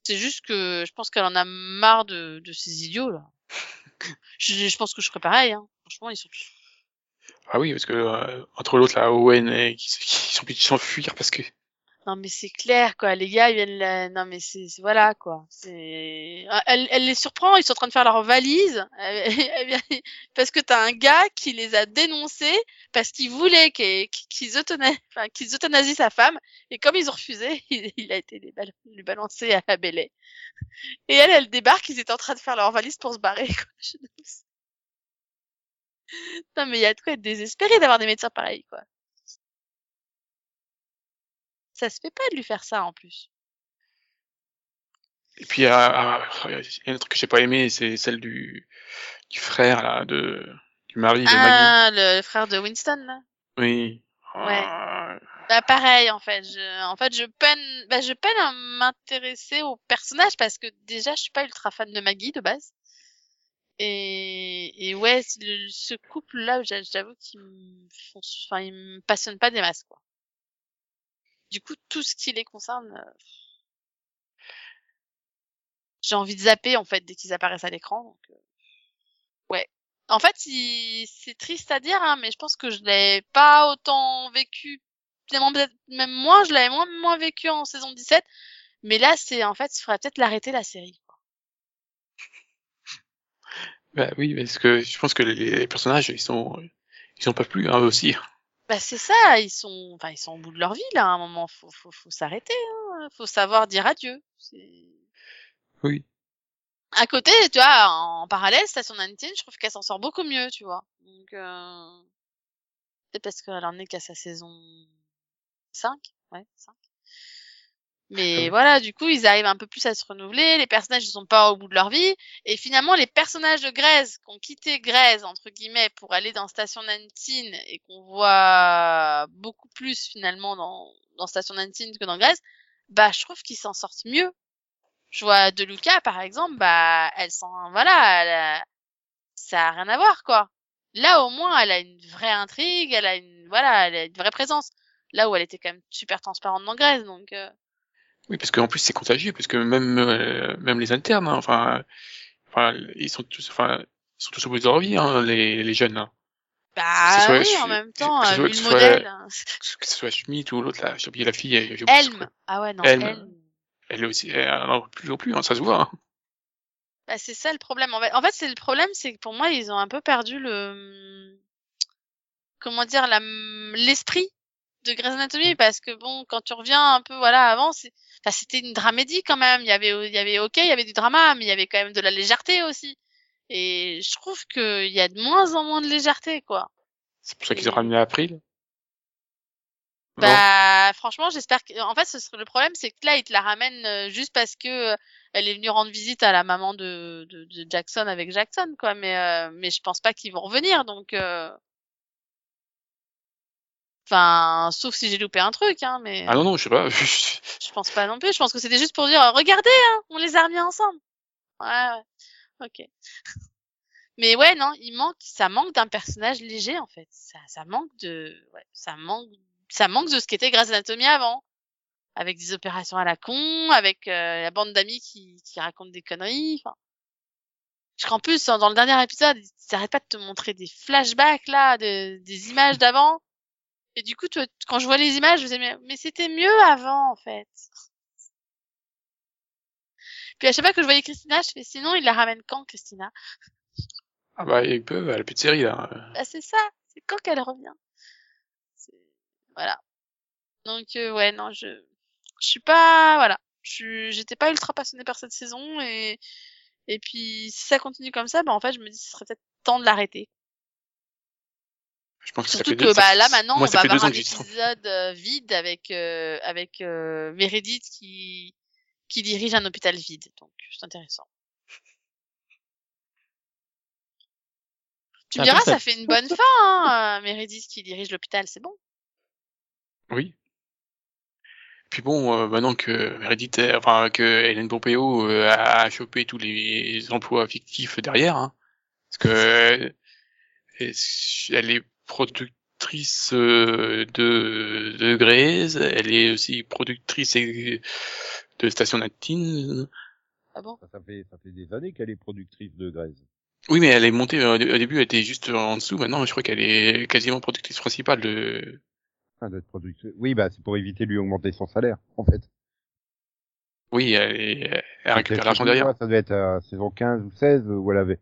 C'est juste que je pense qu'elle en a marre de, de ces idiots, là. je, pense que je ferais pareil, hein. Franchement, ils sont Ah oui, parce que euh, entre l'autre, là, Owen, et qui, qui sont s'enfuir parce que Non mais c'est clair quoi, les gars ils viennent non mais c'est voilà quoi. C'est elle, elle les surprend, ils sont en train de faire leur valise vient- parce que t'as un gars qui les a dénoncés parce qu'il voulait qu'ils qu'ils euthanasient sa femme et comme ils ont refusé, il, a été balancé à la bêlée. Et elle elle débarque, ils étaient en train de faire leur valise pour se barrer quoi. Non mais il y a de quoi être désespéré d'avoir des médecins pareils quoi. Ça se fait pas de lui faire ça en plus. Et puis, euh, euh, il y a un truc que j'ai pas aimé, c'est celle du, du frère, là, de, du mari de Maggie. Ah, le frère de Winston, là. Oui. Ouais. Ah, Bah, pareil, en fait. Je, en fait, je peine, bah, je peine à m'intéresser au personnage parce que déjà, je suis pas ultra fan de Maggie de base. Et, et ouais, le- ce couple-là, j'a- j'avoue qu'il me font, enfin, il me passionne pas des masses, quoi. Du coup, tout ce qui les concerne, euh, j'ai envie de zapper, en fait, dès qu'ils apparaissent à l'écran, donc, euh, ouais. En fait, il- c'est triste à dire, hein, mais je pense que je l'ai pas autant vécu, finalement, peut-être même moins, je l'avais moins, moins vécu en saison 17, mais là, c'est, en fait, il faudrait peut-être l'arrêter, la série. Bah oui, parce que je pense que les, personnages, ils sont, ils en peuvent plus, hein, eux aussi. Bah, c'est ça, ils sont, enfin, ils sont au bout de leur vie, là, à un moment, faut, faut, faut s'arrêter, hein, faut savoir dire adieu. Oui. À côté, tu vois, en parallèle, Station 19, je trouve qu'elle s'en sort beaucoup mieux, tu vois. Donc, euh... peut-être parce qu'elle en est qu'à sa saison 5, ouais, 5. Mais Ah voilà, du coup, ils arrivent un peu plus à se renouveler, les personnages ne sont pas au bout de leur vie, et finalement, les personnages de Grèce, qui ont quitté Grèce, entre guillemets, pour aller dans Station 19, et qu'on voit beaucoup plus, finalement, dans, dans Station 19 que dans Grèce, bah, je trouve qu'ils s'en sortent mieux. Je vois De Luca, par exemple, bah, elle sent, voilà, elle a- ça a rien à voir, quoi. Là, au moins, elle a une vraie intrigue, elle a une, voilà, elle a une vraie présence. Là où elle était quand même super transparente dans Grèce, donc, euh, Oui, parce qu'en plus, c'est contagieux, parce que même, euh, même les internes, hein, enfin, enfin, ils sont tous, enfin, ils sont tous au bout de leur vie, hein, les, les jeunes, hein. bah, soit- oui, en même temps, que euh, soit- vu que le ce modèle. soit- hein. Que ce soit Schmidt ou l'autre, là, j'ai oublié la fille, oublié prénom. Ah ouais, non, Helm. Helm. Elle est aussi, elle en a plus non plus, hein, ça se voit, hein. Bah, c'est ça le problème. En fait, en fait c'est le problème, c'est que pour moi, ils ont un peu perdu le, comment dire, la, l'esprit de Grey's Anatomy parce que bon, quand tu reviens un peu, voilà, avant, c'était une dramédie quand même. Il y avait, il y avait, ok, il y avait du drama, mais il y avait quand même de la légèreté aussi. Et je trouve qu'il y a de moins en moins de légèreté, quoi. C'est pour ça qu'ils ont ramené April? Non Bah, franchement, j'espère que, en fait, ce serait le problème, c'est que là, ils te la ramènent euh, juste parce que euh, elle est venue rendre visite à la maman de, de, de Jackson avec Jackson, quoi. Mais, euh, mais je pense pas qu'ils vont revenir, donc. euh, Enfin, sauf si j'ai loupé un truc, hein, mais Ah non, non, je sais pas. je pense pas non plus. Je pense que c'était juste pour dire, euh, regardez, hein, on les a remis ensemble. Ouais, ouais, ok. Mais ouais, non, il manque, ça manque d'un personnage léger en fait. Ça, ça manque de, ouais, ça manque, ça manque de ce qu'était Grey's Anatomy avant, avec des opérations à la con, avec euh, la bande d'amis qui, qui racontent des conneries. Enfin, je crois en plus dans le dernier épisode, ils n'arrêtent pas de te montrer des flashbacks là, de- des images d'avant. Et du coup, tu vois, quand je vois les images, je me disais mais, c'était mieux avant en fait. Puis à chaque fois que je voyais Christina, je fais sinon il la ramène quand Christina? Ah bah, ils peuvent, elle a plus de série, là. Bah c'est ça, c'est quand qu'elle revient. Voilà. Donc euh, ouais non je je suis pas voilà, j'étais pas ultra passionnée par cette saison et et puis si ça continue comme ça, bah en fait je me dis ce serait peut-être temps de l'arrêter. Je pense que ça Surtout fait que deux, bah là maintenant moi, on va avoir un épisode euh, vide avec euh, avec euh, Meredith qui qui dirige un hôpital vide donc c'est intéressant. Tu me Après, diras, ça- fait une bonne fin, hein, euh, Meredith qui dirige l'hôpital, c'est bon. Oui. Puis bon, euh, maintenant que Meredith, enfin que Hélène Pompeo euh, a chopé tous les emplois fictifs derrière, hein, parce que euh, elle est productrice euh, de de Grey's, elle est aussi productrice de Station 19. Ah bon? Ça, ça fait, ça fait des années qu'elle est productrice de Grèce. Oui, mais elle est montée euh, au début, elle était juste en dessous. Maintenant, je crois qu'elle est quasiment productrice principale de Ah, d'être producteur. Oui, bah c'est pour éviter de lui augmenter son salaire, en fait. Oui, elle, est- elle récupère l'argent derrière. Ça devait être à saison 15 ou 16 où elle avait.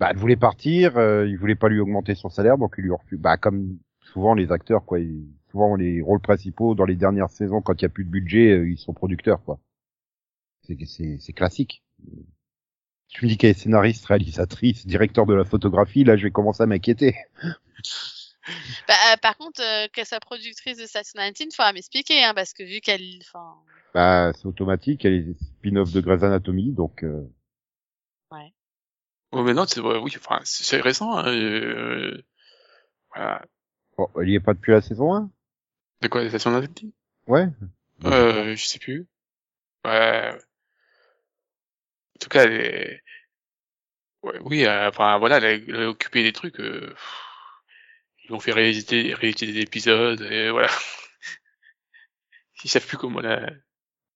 Bah, elle voulait partir, euh, il voulait pas lui augmenter son salaire, donc il lui refuse. Bah, comme souvent les acteurs, quoi. ils- Souvent les rôles principaux dans les dernières saisons, quand il y a plus de budget, euh, ils sont producteurs, quoi. C'est classique. Tu me dis qu'elle est scénariste, réalisatrice, directeur de la photographie, là, je vais commencer à m'inquiéter. Bah, euh, par contre, euh, qu'elle soit productrice de Night Live, faudra m'expliquer, hein, parce que vu qu'elle, Bah, c'est automatique, elle est spin-off de Grey's Anatomy, donc. Oh, mais non, c'est vrai, oui, enfin, c'est récent. Hein, euh, voilà. bon, elle y est pas depuis la saison 1 De quoi, la station d'Infinity Ouais. Euh, je sais plus. Ouais. En tout cas, elle est... ouais, oui, euh, enfin, voilà, elle est, elle est occupée des trucs. euh, Ils vont faire réaliser, réaliser des épisodes, et voilà. Ils savent plus comment la...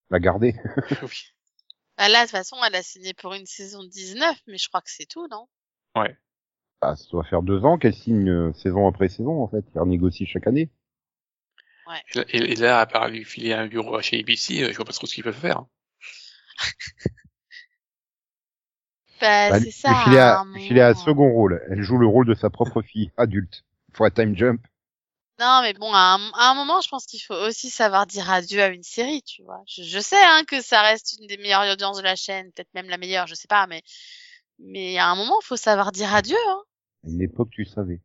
La garder. oui. Bah là, de toute façon, elle a signé pour une saison 19, mais je crois que c'est tout, non? Bah, ça doit faire deux ans qu'elle signe euh, saison après saison, en fait. Elle renégocie chaque année. Et, là- et là, à part lui filer un bureau chez ABC, euh, je vois pas trop ce qu'ils peuvent faire. Bah, Bah, c'est ça. filer à un filer à second rôle. Elle joue le rôle de sa propre fille, adulte. Faut un time jump. Non, mais bon, à un, à un moment, je pense qu'il faut aussi savoir dire adieu à une série, tu vois. Je, je sais, hein, que ça reste une des meilleures audiences de la chaîne, peut-être même la meilleure, je sais pas, mais, mais à un moment, il faut savoir dire adieu, hein. À une époque, tu savais.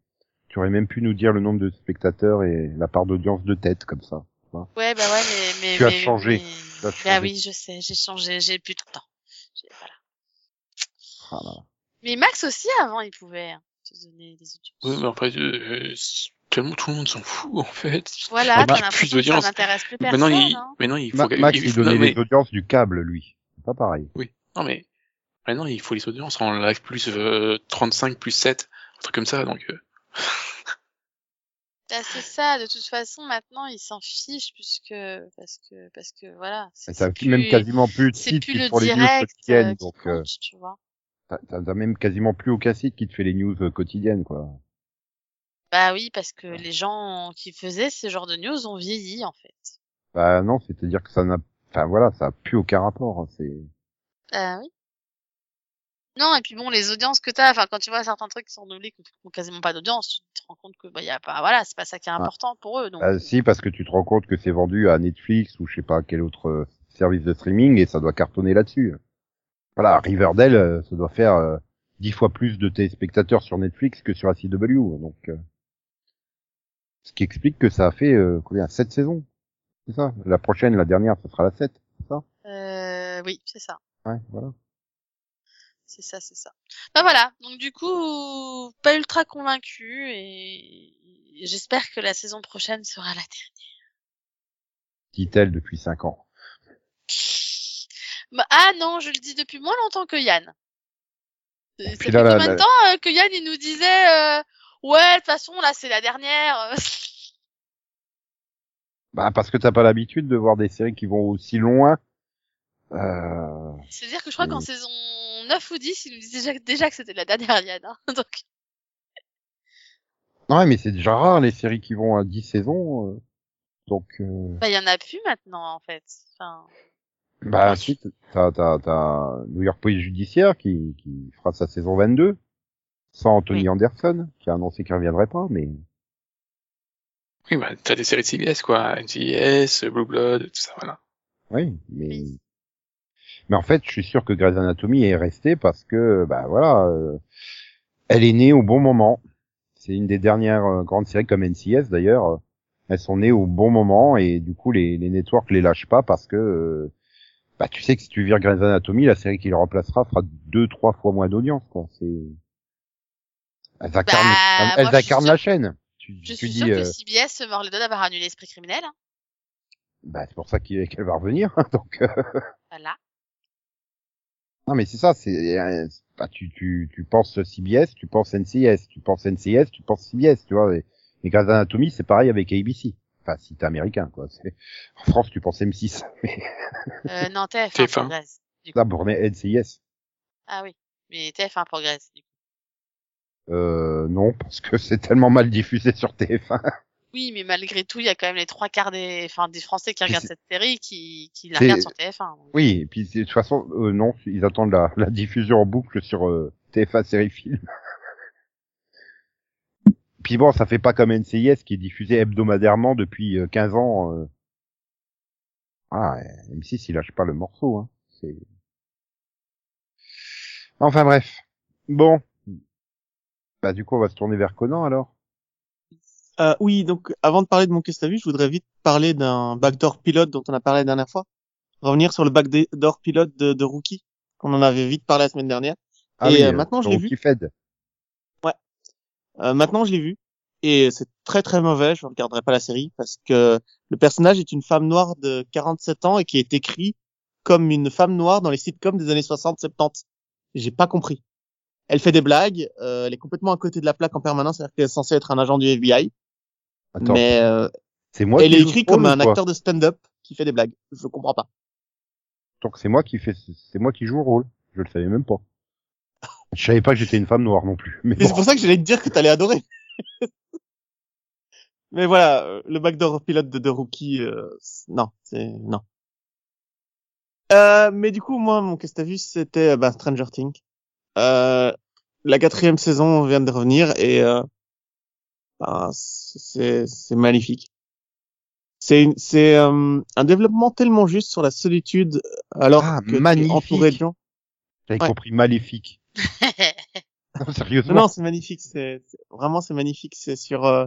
Tu aurais même pu nous dire le nombre de spectateurs et la part d'audience de tête, comme ça. Ouais, bah ouais, mais, mais, Tu as changé. mais- Tu as changé. oui, je sais, j'ai changé, j'ai plus tout le temps. Voilà. Ah, là, là. Mais Max aussi, avant, il pouvait hein, te donner des audiences. Oui, mais fait, euh, c'est- tellement tout le monde s'en fout, en fait. Voilà, Il t'as y a plus d'audience. n'intéresse plus personne, Maintenant, il, hein. maintenant, il faut, Ma- Max, il il donnait mais- les audiences du câble, lui. C'est pas pareil. non, mais, maintenant, il faut les audiences en live plus euh, 35 plus 7, un truc comme ça, donc, euh, Bah, c'est ça, de toute façon, maintenant, ils s'en fichent puisque, parce que, parce que, voilà. c'est- Et T'as c'est même plus- quasiment plus de c'est sites plus qui le font les news direct quotidiennes. euh, donc, euh, compte, tu vois. t'as t'as même quasiment plus aucun site qui te fait les news euh, quotidiennes, quoi. Bah oui, parce que les gens qui faisaient ce genre de news ont vieilli, en fait. Bah non, c'est-à-dire que ça n'a, enfin voilà, ça a plus aucun rapport. hein, C'est, Bah oui. Non, et puis bon, les audiences que t'as, enfin, quand tu vois certains trucs qui sont doublés, qui ont quasiment pas d'audience, tu te rends compte que, bah, y a pas, voilà, c'est pas ça qui est important pour eux, donc. Ah, si parce que tu te rends compte que c'est vendu à Netflix ou je sais pas quel autre euh, service de streaming et ça doit cartonner là-dessus. Voilà, Riverdale, euh, ça doit faire euh, dix fois plus de téléspectateurs sur Netflix que sur ACW, donc euh, ce qui explique que ça a fait euh, combien sept saisons, c'est ça? La prochaine, la dernière, ce sera la 7, c'est ça? Euh, oui, c'est ça. Ouais, voilà. C'est ça, c'est ça. Bah voilà. Donc du coup, pas ultra convaincu et j'espère que la saison prochaine sera la dernière. Dit-elle depuis cinq ans. Bah, ah non, je le dis depuis moins longtemps que Yann. Euh, Ça fait là, combien de temps euh, que Yann il nous disait euh, ouais de toute façon là c'est la dernière. Bah parce que t'as pas l'habitude de voir des séries qui vont aussi loin. Euh... C'est-à-dire que je crois qu'en saison 9 ou 10, il nous disait déjà, déjà que c'était la dernière Yann. hein. Donc Ouais, mais c'est déjà rare les séries qui vont à 10 saisons. euh. Donc, euh... bah il y en a plus maintenant en fait. Enfin, bah ensuite, t'as, t'as, t'as New York Police Judiciaire qui, qui fera sa saison 22, sans Anthony Oui. Anderson, qui a annoncé qu'il reviendrait pas, mais... oui, bah, t'as des séries de CBS, quoi. NCIS, Blue Blood, tout ça, voilà. Oui, mais... Mais en fait, je suis sûr que Grey's Anatomy est restée parce que, bah voilà, euh, elle est née au bon moment. C'est une des dernières euh, grandes séries comme NCS d'ailleurs. euh, Elles sont nées au bon moment et du coup les, les networks les lâchent pas parce que, euh, bah tu sais que si tu vires Grey's Anatomy, la série qui le remplacera fera deux trois fois moins d'audience quoi. C'est elles incarnent, Bah, elles moi, incarnent la chaîne. Tu, je tu suis dis, sûre que euh, CBS se mord les doigts d'avoir annulé Esprit criminel. hein. bah c'est pour ça qu'il- qu'elle va revenir. Donc euh, Voilà. Non, mais c'est ça, c'est, euh, bah, tu, tu, tu penses CBS, tu penses NCIS, tu penses NCIS, tu penses CBS, tu vois. Et, et Grey's Anatomy, c'est pareil avec ABC. Enfin, si t'es américain, quoi. En France, tu penses M6. Mais, Euh, non, TF1 TF1. progresse. coup. là, pour NCIS. Ah oui, mais TF1 progresse. du coup. Euh, non, parce que c'est tellement mal diffusé sur TF1. Oui, mais malgré tout, il y a quand même les trois quarts des, enfin, des Français qui regardent cette série qui, qui la regardent sur TF1. donc. Oui, et puis de toute façon, euh, non, ils attendent la, la diffusion en boucle sur euh, TF1 série film. puis bon, ça fait pas comme NCIS qui est diffusé hebdomadairement depuis euh, 15 ans. euh. Ah, euh, M6 il lâche pas le morceau. Hein. C'est... Enfin bref. Bon. Bah du coup on va se tourner vers Conan alors. Euh, oui, donc avant de parler de mon qu'est-ce que t'as vu, je voudrais vite parler d'un backdoor pilote dont on a parlé la dernière fois. Revenir sur le backdoor pilote de, de Rookie, qu'on en avait vite parlé la semaine dernière. Ah Et, oui, euh, euh, maintenant, je l'ai vu. Fed. Euh, maintenant, je l'ai vu et c'est très très mauvais. Je ne regarderai pas la série parce que le personnage est une femme noire de 47 ans et qui est écrit comme une femme noire dans les sitcoms des années 60-70. J'ai pas compris. Elle fait des blagues, euh, elle est complètement à côté de la plaque en permanence, c'est-à-dire qu'elle est censée être un agent du FBI, Attends, mais euh, c'est moi elle est écrite comme un acteur de stand-up qui fait des blagues. Je comprends pas. Donc c'est moi qui fais, c'est moi qui joue le rôle. Je le savais même pas. Je savais pas que j'étais une femme noire non plus. Mais Mais c'est pour ça que j'allais te dire que t'allais adorer. Mais voilà, euh, le backdoor pilote de, de Rookie, euh, non, c'est non. Euh, mais du coup, moi, mon qu'est-ce que t'as vu, c'était bah, Stranger Things. Euh, la quatrième saison vient de revenir et euh, bah, c'est c'est magnifique. C'est une- c'est euh, un développement tellement juste sur la solitude alors Ah, que es magnifique. entouré de gens. J'avais Ouais. compris maléfique. Non, Non, sérieusement. non, c'est magnifique. C'est c'est- vraiment c'est magnifique. C'est sur euh,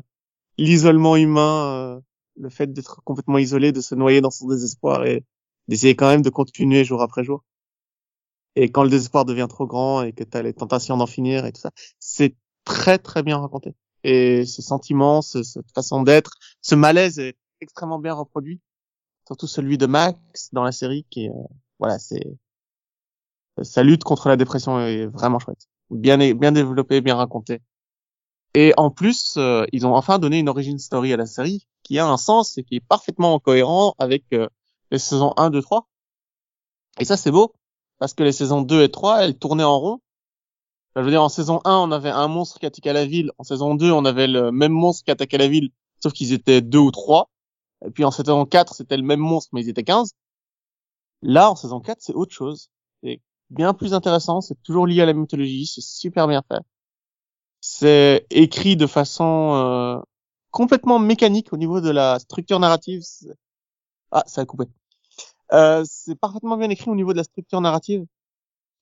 l'isolement humain, euh, le fait d'être complètement isolé, de se noyer dans son désespoir et d'essayer quand même de continuer jour après jour. Et quand le désespoir devient trop grand et que tu as les tentations d'en finir et tout ça, c'est très très bien raconté. Et ce sentiment, ce- cette façon d'être, ce malaise est extrêmement bien reproduit. Surtout celui de Max dans la série qui euh, voilà, c'est sa lutte contre la dépression est vraiment chouette bien bien développé, bien raconté. Et en plus, euh, ils ont enfin donné une origin story à la série qui a un sens et qui est parfaitement cohérent avec les saisons 1, 2, 3. Et ça, c'est beau parce que les saisons 2 et 3, elles tournaient en rond. Enfin, je veux dire, en saison 1, on avait un monstre qui attaquait la ville. En saison 2, on avait le même monstre qui attaquait la ville, sauf qu'ils étaient deux ou trois. Et puis en saison 4, c'était le même monstre, mais ils étaient 15. Là, en saison 4, c'est autre chose. C'est bien plus intéressant, c'est toujours lié à la mythologie, c'est super bien fait. C'est écrit de façon euh, complètement mécanique au niveau de la structure narrative. Ah, ça a coupé. Euh, c'est parfaitement bien écrit au niveau de la structure narrative.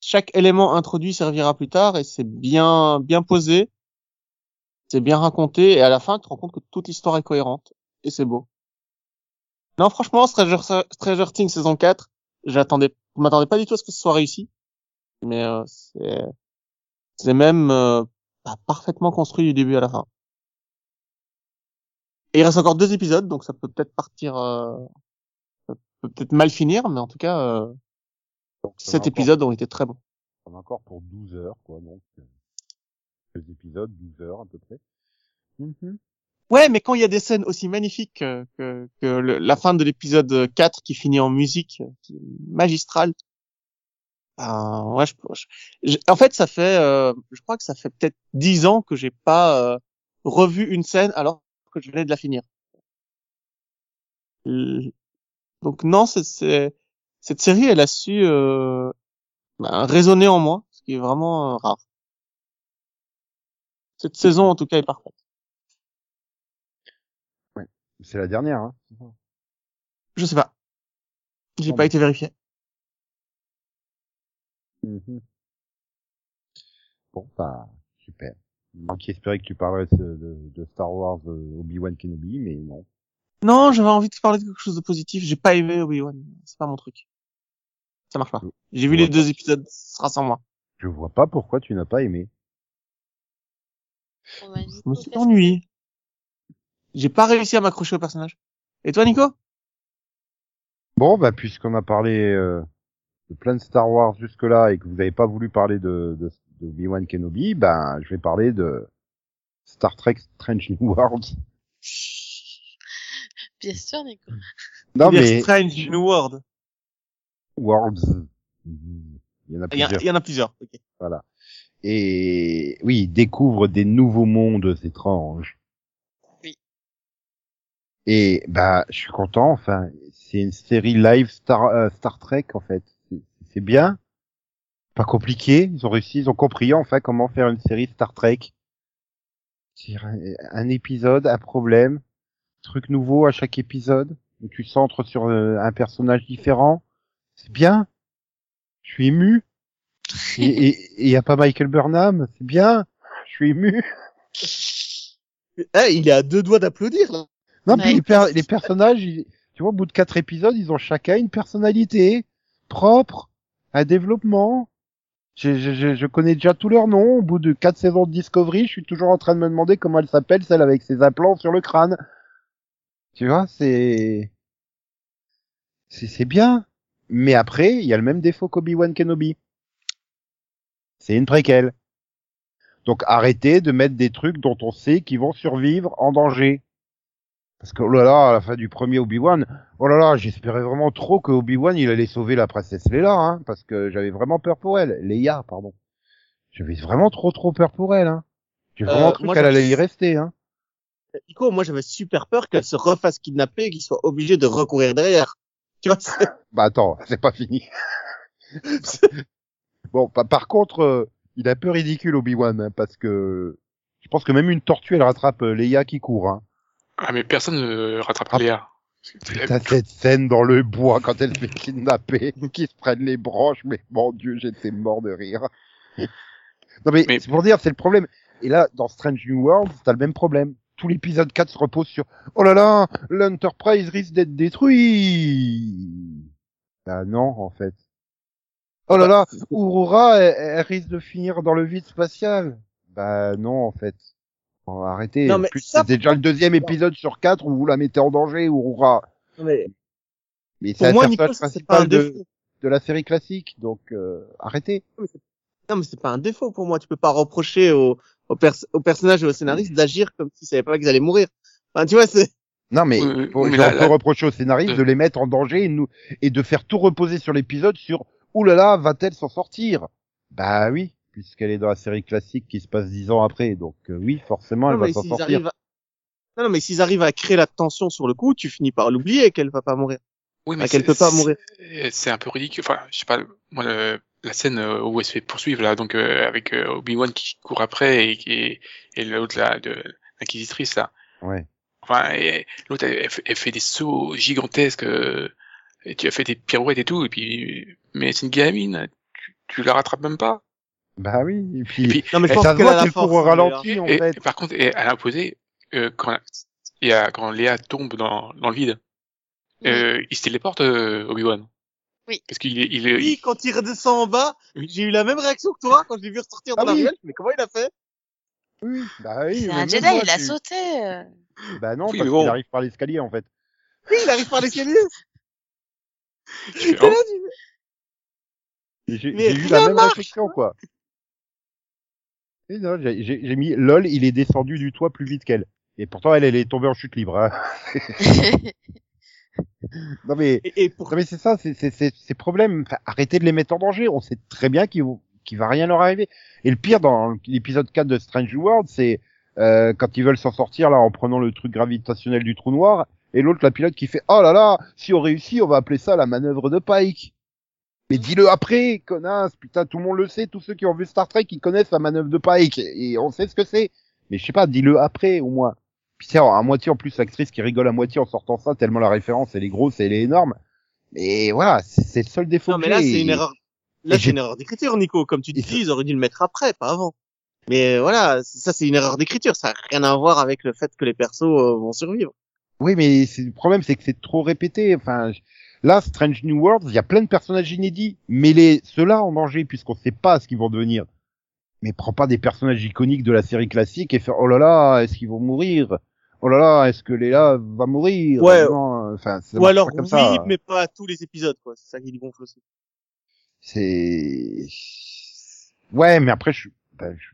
Chaque élément introduit servira plus tard et c'est bien bien posé, c'est bien raconté et à la fin tu te rends compte que toute l'histoire est cohérente et c'est beau. Non, franchement, Stranger, Stranger Things saison 4, j'attendais, je m'attendais pas du tout à ce que ce soit réussi mais euh, c'est c'est même euh, bah, parfaitement construit du début à la fin. Et il reste encore deux épisodes, donc ça peut peut-être partir, euh, peut peut-être mal finir, mais en tout cas, euh, sept épisodes ont été très bons. En a encore pour 12 heures, quoi, donc. euh, épisodes, 12 heures, à peu près. Mhm. Ouais, mais quand il y a des scènes aussi magnifiques que, que, que le- la fin de l'épisode 4 qui finit en musique, euh, qui est magistrale, ben, ouais, je, je- en fait, ça fait, euh, je crois que ça fait peut-être dix ans que j'ai pas euh, revu une scène alors que je venais de la finir. Donc non, c'est, c'est- cette série, elle a su euh, ben, résonner en moi, ce qui est vraiment euh, rare. Cette saison, en tout cas, est parfaite. C'est la dernière, hein. Je sais pas. J'ai pas bah. été vérifié. Mhm. Bon, bah, super. Moi qui espérais que tu parlerais de, de, de Star Wars euh, Obi-Wan Kenobi, mais non. Non, j'avais envie de parler de quelque chose de positif. J'ai pas aimé Obi-Wan. C'est pas mon truc. Ça marche pas. J'ai vu les deux épisodes, ce sera sans moi. Je vois pas pourquoi tu n'as pas aimé. Je me suis ennuyé. J'ai pas réussi à m'accrocher au personnage. Et toi, Nico? Bon, bah, puisqu'on a parlé euh, de plein de Star Wars jusque-là et que vous n'avez pas voulu parler de, de, de Obi-Wan Kenobi, ben, je vais parler de Star Trek Strange New Worlds. Bien sûr, Nico. Non, Il mais Strange New World. Worlds. Il y en a plusieurs. il y en a plusieurs. ok. Voilà. Et oui, il découvre des nouveaux mondes étranges. Oui. Et bah, je suis content. Enfin, c'est une série live Star euh, Star Trek en fait. C'est- bien, pas compliqué. Ils ont réussi, ils ont compris enfin comment faire une série Star Trek. C'est un, un épisode, un problème, truc nouveau à chaque épisode. où tu centres sur euh, un personnage différent. C'est bien. Je suis ému. Et il y a pas Michael Burnham. C'est bien. Je suis ému. Eh, il est à deux doigts d'applaudir, là. Non, Ouais. puis les, per- les personnages, ils- tu vois, au bout de quatre épisodes, ils ont chacun une personnalité propre, un développement. Je, je, je, je connais déjà tous leurs noms. Au bout de quatre saisons de Discovery, je suis toujours en train de me demander comment elle s'appelle, celle avec ses implants sur le crâne. Tu vois, c'est... C'est c'est bien. Mais après, il y a le même défaut qu'Obi-Wan Kenobi. C'est une préquelle. Donc arrêtez de mettre des trucs dont on sait qu'ils vont survivre en danger. Parce que oh là là, à la fin du premier Obi-Wan, oh là là, j'espérais vraiment trop que Obi-Wan il allait sauver la princesse Leia, hein, parce que j'avais vraiment peur pour elle. Leia, pardon. J'avais vraiment trop trop peur pour elle, hein. J'ai vraiment Euh, cru qu'elle allait y rester, hein. Nico, moi, j'avais super peur qu'elle se refasse kidnapper et qu'il soit obligé de recourir derrière. Tu vois, c'est- Bah attends, c'est pas fini. bon, pa- par contre, euh, il est un peu ridicule Obi-Wan, hein, parce que je pense que même une tortue elle rattrape euh, Leia qui court, hein. Ah, mais personne ne rattrape Ah. Léa. Putain, cette scène dans le bois quand elle se fait kidnapper, qui se prennent les branches, mais mon dieu, j'étais mort de rire. Non mais, Mais- c'est pour dire, c'est le problème. Et là, dans Strange New World, t'as le même problème. Tout l'épisode 4 se repose sur « Oh là là, l'Enterprise risque d'être détruit !» Bah non, en fait. Oh là là, Aurora, elle, elle risque de finir dans le vide spatial. Bah non, en fait. Bon, arrêtez. Non, mais plus, ça, c'est déjà le deuxième épisode sur quatre où vous la mettez en danger, Aurora. Mais Mais c'est un moi, personnage Nico, c'est pas un principal de, de la série classique, donc euh, arrêtez. Non, mais c'est pas un défaut pour moi. Tu peux pas reprocher au, au, pers- au personnage et au scénariste d'agir comme s'ils savaient pas qu'ils allaient mourir. Enfin, tu vois, c'est, Non mais, Oui, faut- mais on là- peut là- reprocher au scénariste de- de les mettre en danger et, nous, et de faire tout reposer sur l'épisode sur « Ouh là là, va-t-elle s'en sortir ?» Bah oui, puisqu'elle est dans la série classique qui se passe dix ans après, donc euh, oui, forcément, elle va mais s'en sortir. à... Non, non, mais s'ils arrivent à créer la tension sur le coup, tu finis par l'oublier qu'elle va pas mourir. Oui, Ah, qu'elle peut pas mourir. c'est- C'est un peu ridicule. Enfin, je sais pas, moi, le- la scène euh, où elle se fait poursuivre, là, donc, euh, avec euh, Obi-Wan qui court après et, qui et l'autre, là, de l'inquisitrice, là. Ouais. Enfin, et l'autre, elle, elle fait- des sauts gigantesques, euh, et tu as fait des pirouettes et tout, et puis, mais c'est une gamine, tu, tu la rattrapes même pas. Bah oui, et puis, Et puis, Non, mais je et pense ça se qu'elle a voit la qu'elle force. court au ralenti, en et, fait. et par contre, et à l'opposé, euh, quand, il y a, quand Léa tombe dans, dans le vide, Oui. euh, il se téléporte, euh, Obi-Wan. Oui. Parce qu'il est, il est, Oui, quand il redescend en bas, Oui. j'ai eu la même réaction que toi quand je l'ai vu ressortir de Ah la oui. ruelle. Mais comment il a fait? Oui, bah oui. C'est un Jedi, moi, il a tu- sauté. euh. Bah non, Oui, parce bon. qu'il arrive par l'escalier, en fait. Oui, il arrive par l'escalier. J'ai eu la même marche. réflexion, quoi. J'ai mis lol, il est descendu du toit plus vite qu'elle. Et pourtant, elle, elle est tombée en chute libre. Hein. Non mais, Et, et pour non mais c'est ça, c'est ces problèmes. Enfin, arrêtez de les mettre en danger. On sait très bien qu'il va rien leur arriver. Et le pire dans l'épisode 4 de Strange World, c'est euh, quand ils veulent s'en sortir là en prenant le truc gravitationnel du trou noir, et l'autre la pilote qui fait oh là là, si on réussit, on va appeler ça la manœuvre de Pike. Mais dis-le après, connasse, putain, tout le monde le sait, tous ceux qui ont vu Star Trek, ils connaissent la manœuvre de Pike, et on sait ce que c'est. Mais je sais pas, dis-le après, au moins. Puis c'est à moitié en plus l'actrice qui rigole à moitié en sortant ça, tellement la référence, elle est grosse et elle est énorme. Mais voilà, c'est le seul défaut non, mais là c'est une erreur. Là c'est une erreur d'écriture, Nico. Comme tu dis, ils auraient dû le mettre après, pas avant. Mais voilà, ça c'est une erreur d'écriture. Ça n'a rien à voir avec le fait que les persos euh, vont survivre. Oui, mais le problème, c'est que c'est trop répété. Enfin, là, Strange New Worlds, il y a plein de personnages inédits. Mais les ceux-là en danger, puisqu'on sait pas ce qu'ils vont devenir. Mais prends pas des personnages iconiques de la série classique et faire oh là là, est-ce qu'ils vont mourir? Oh là là, est-ce que Léla va mourir Ouais. Enfin, ça Ou alors comme oui, ça. mais pas à tous les épisodes, quoi. C'est ça qui gonfle aussi. C'est ouais, mais après, je... ben, je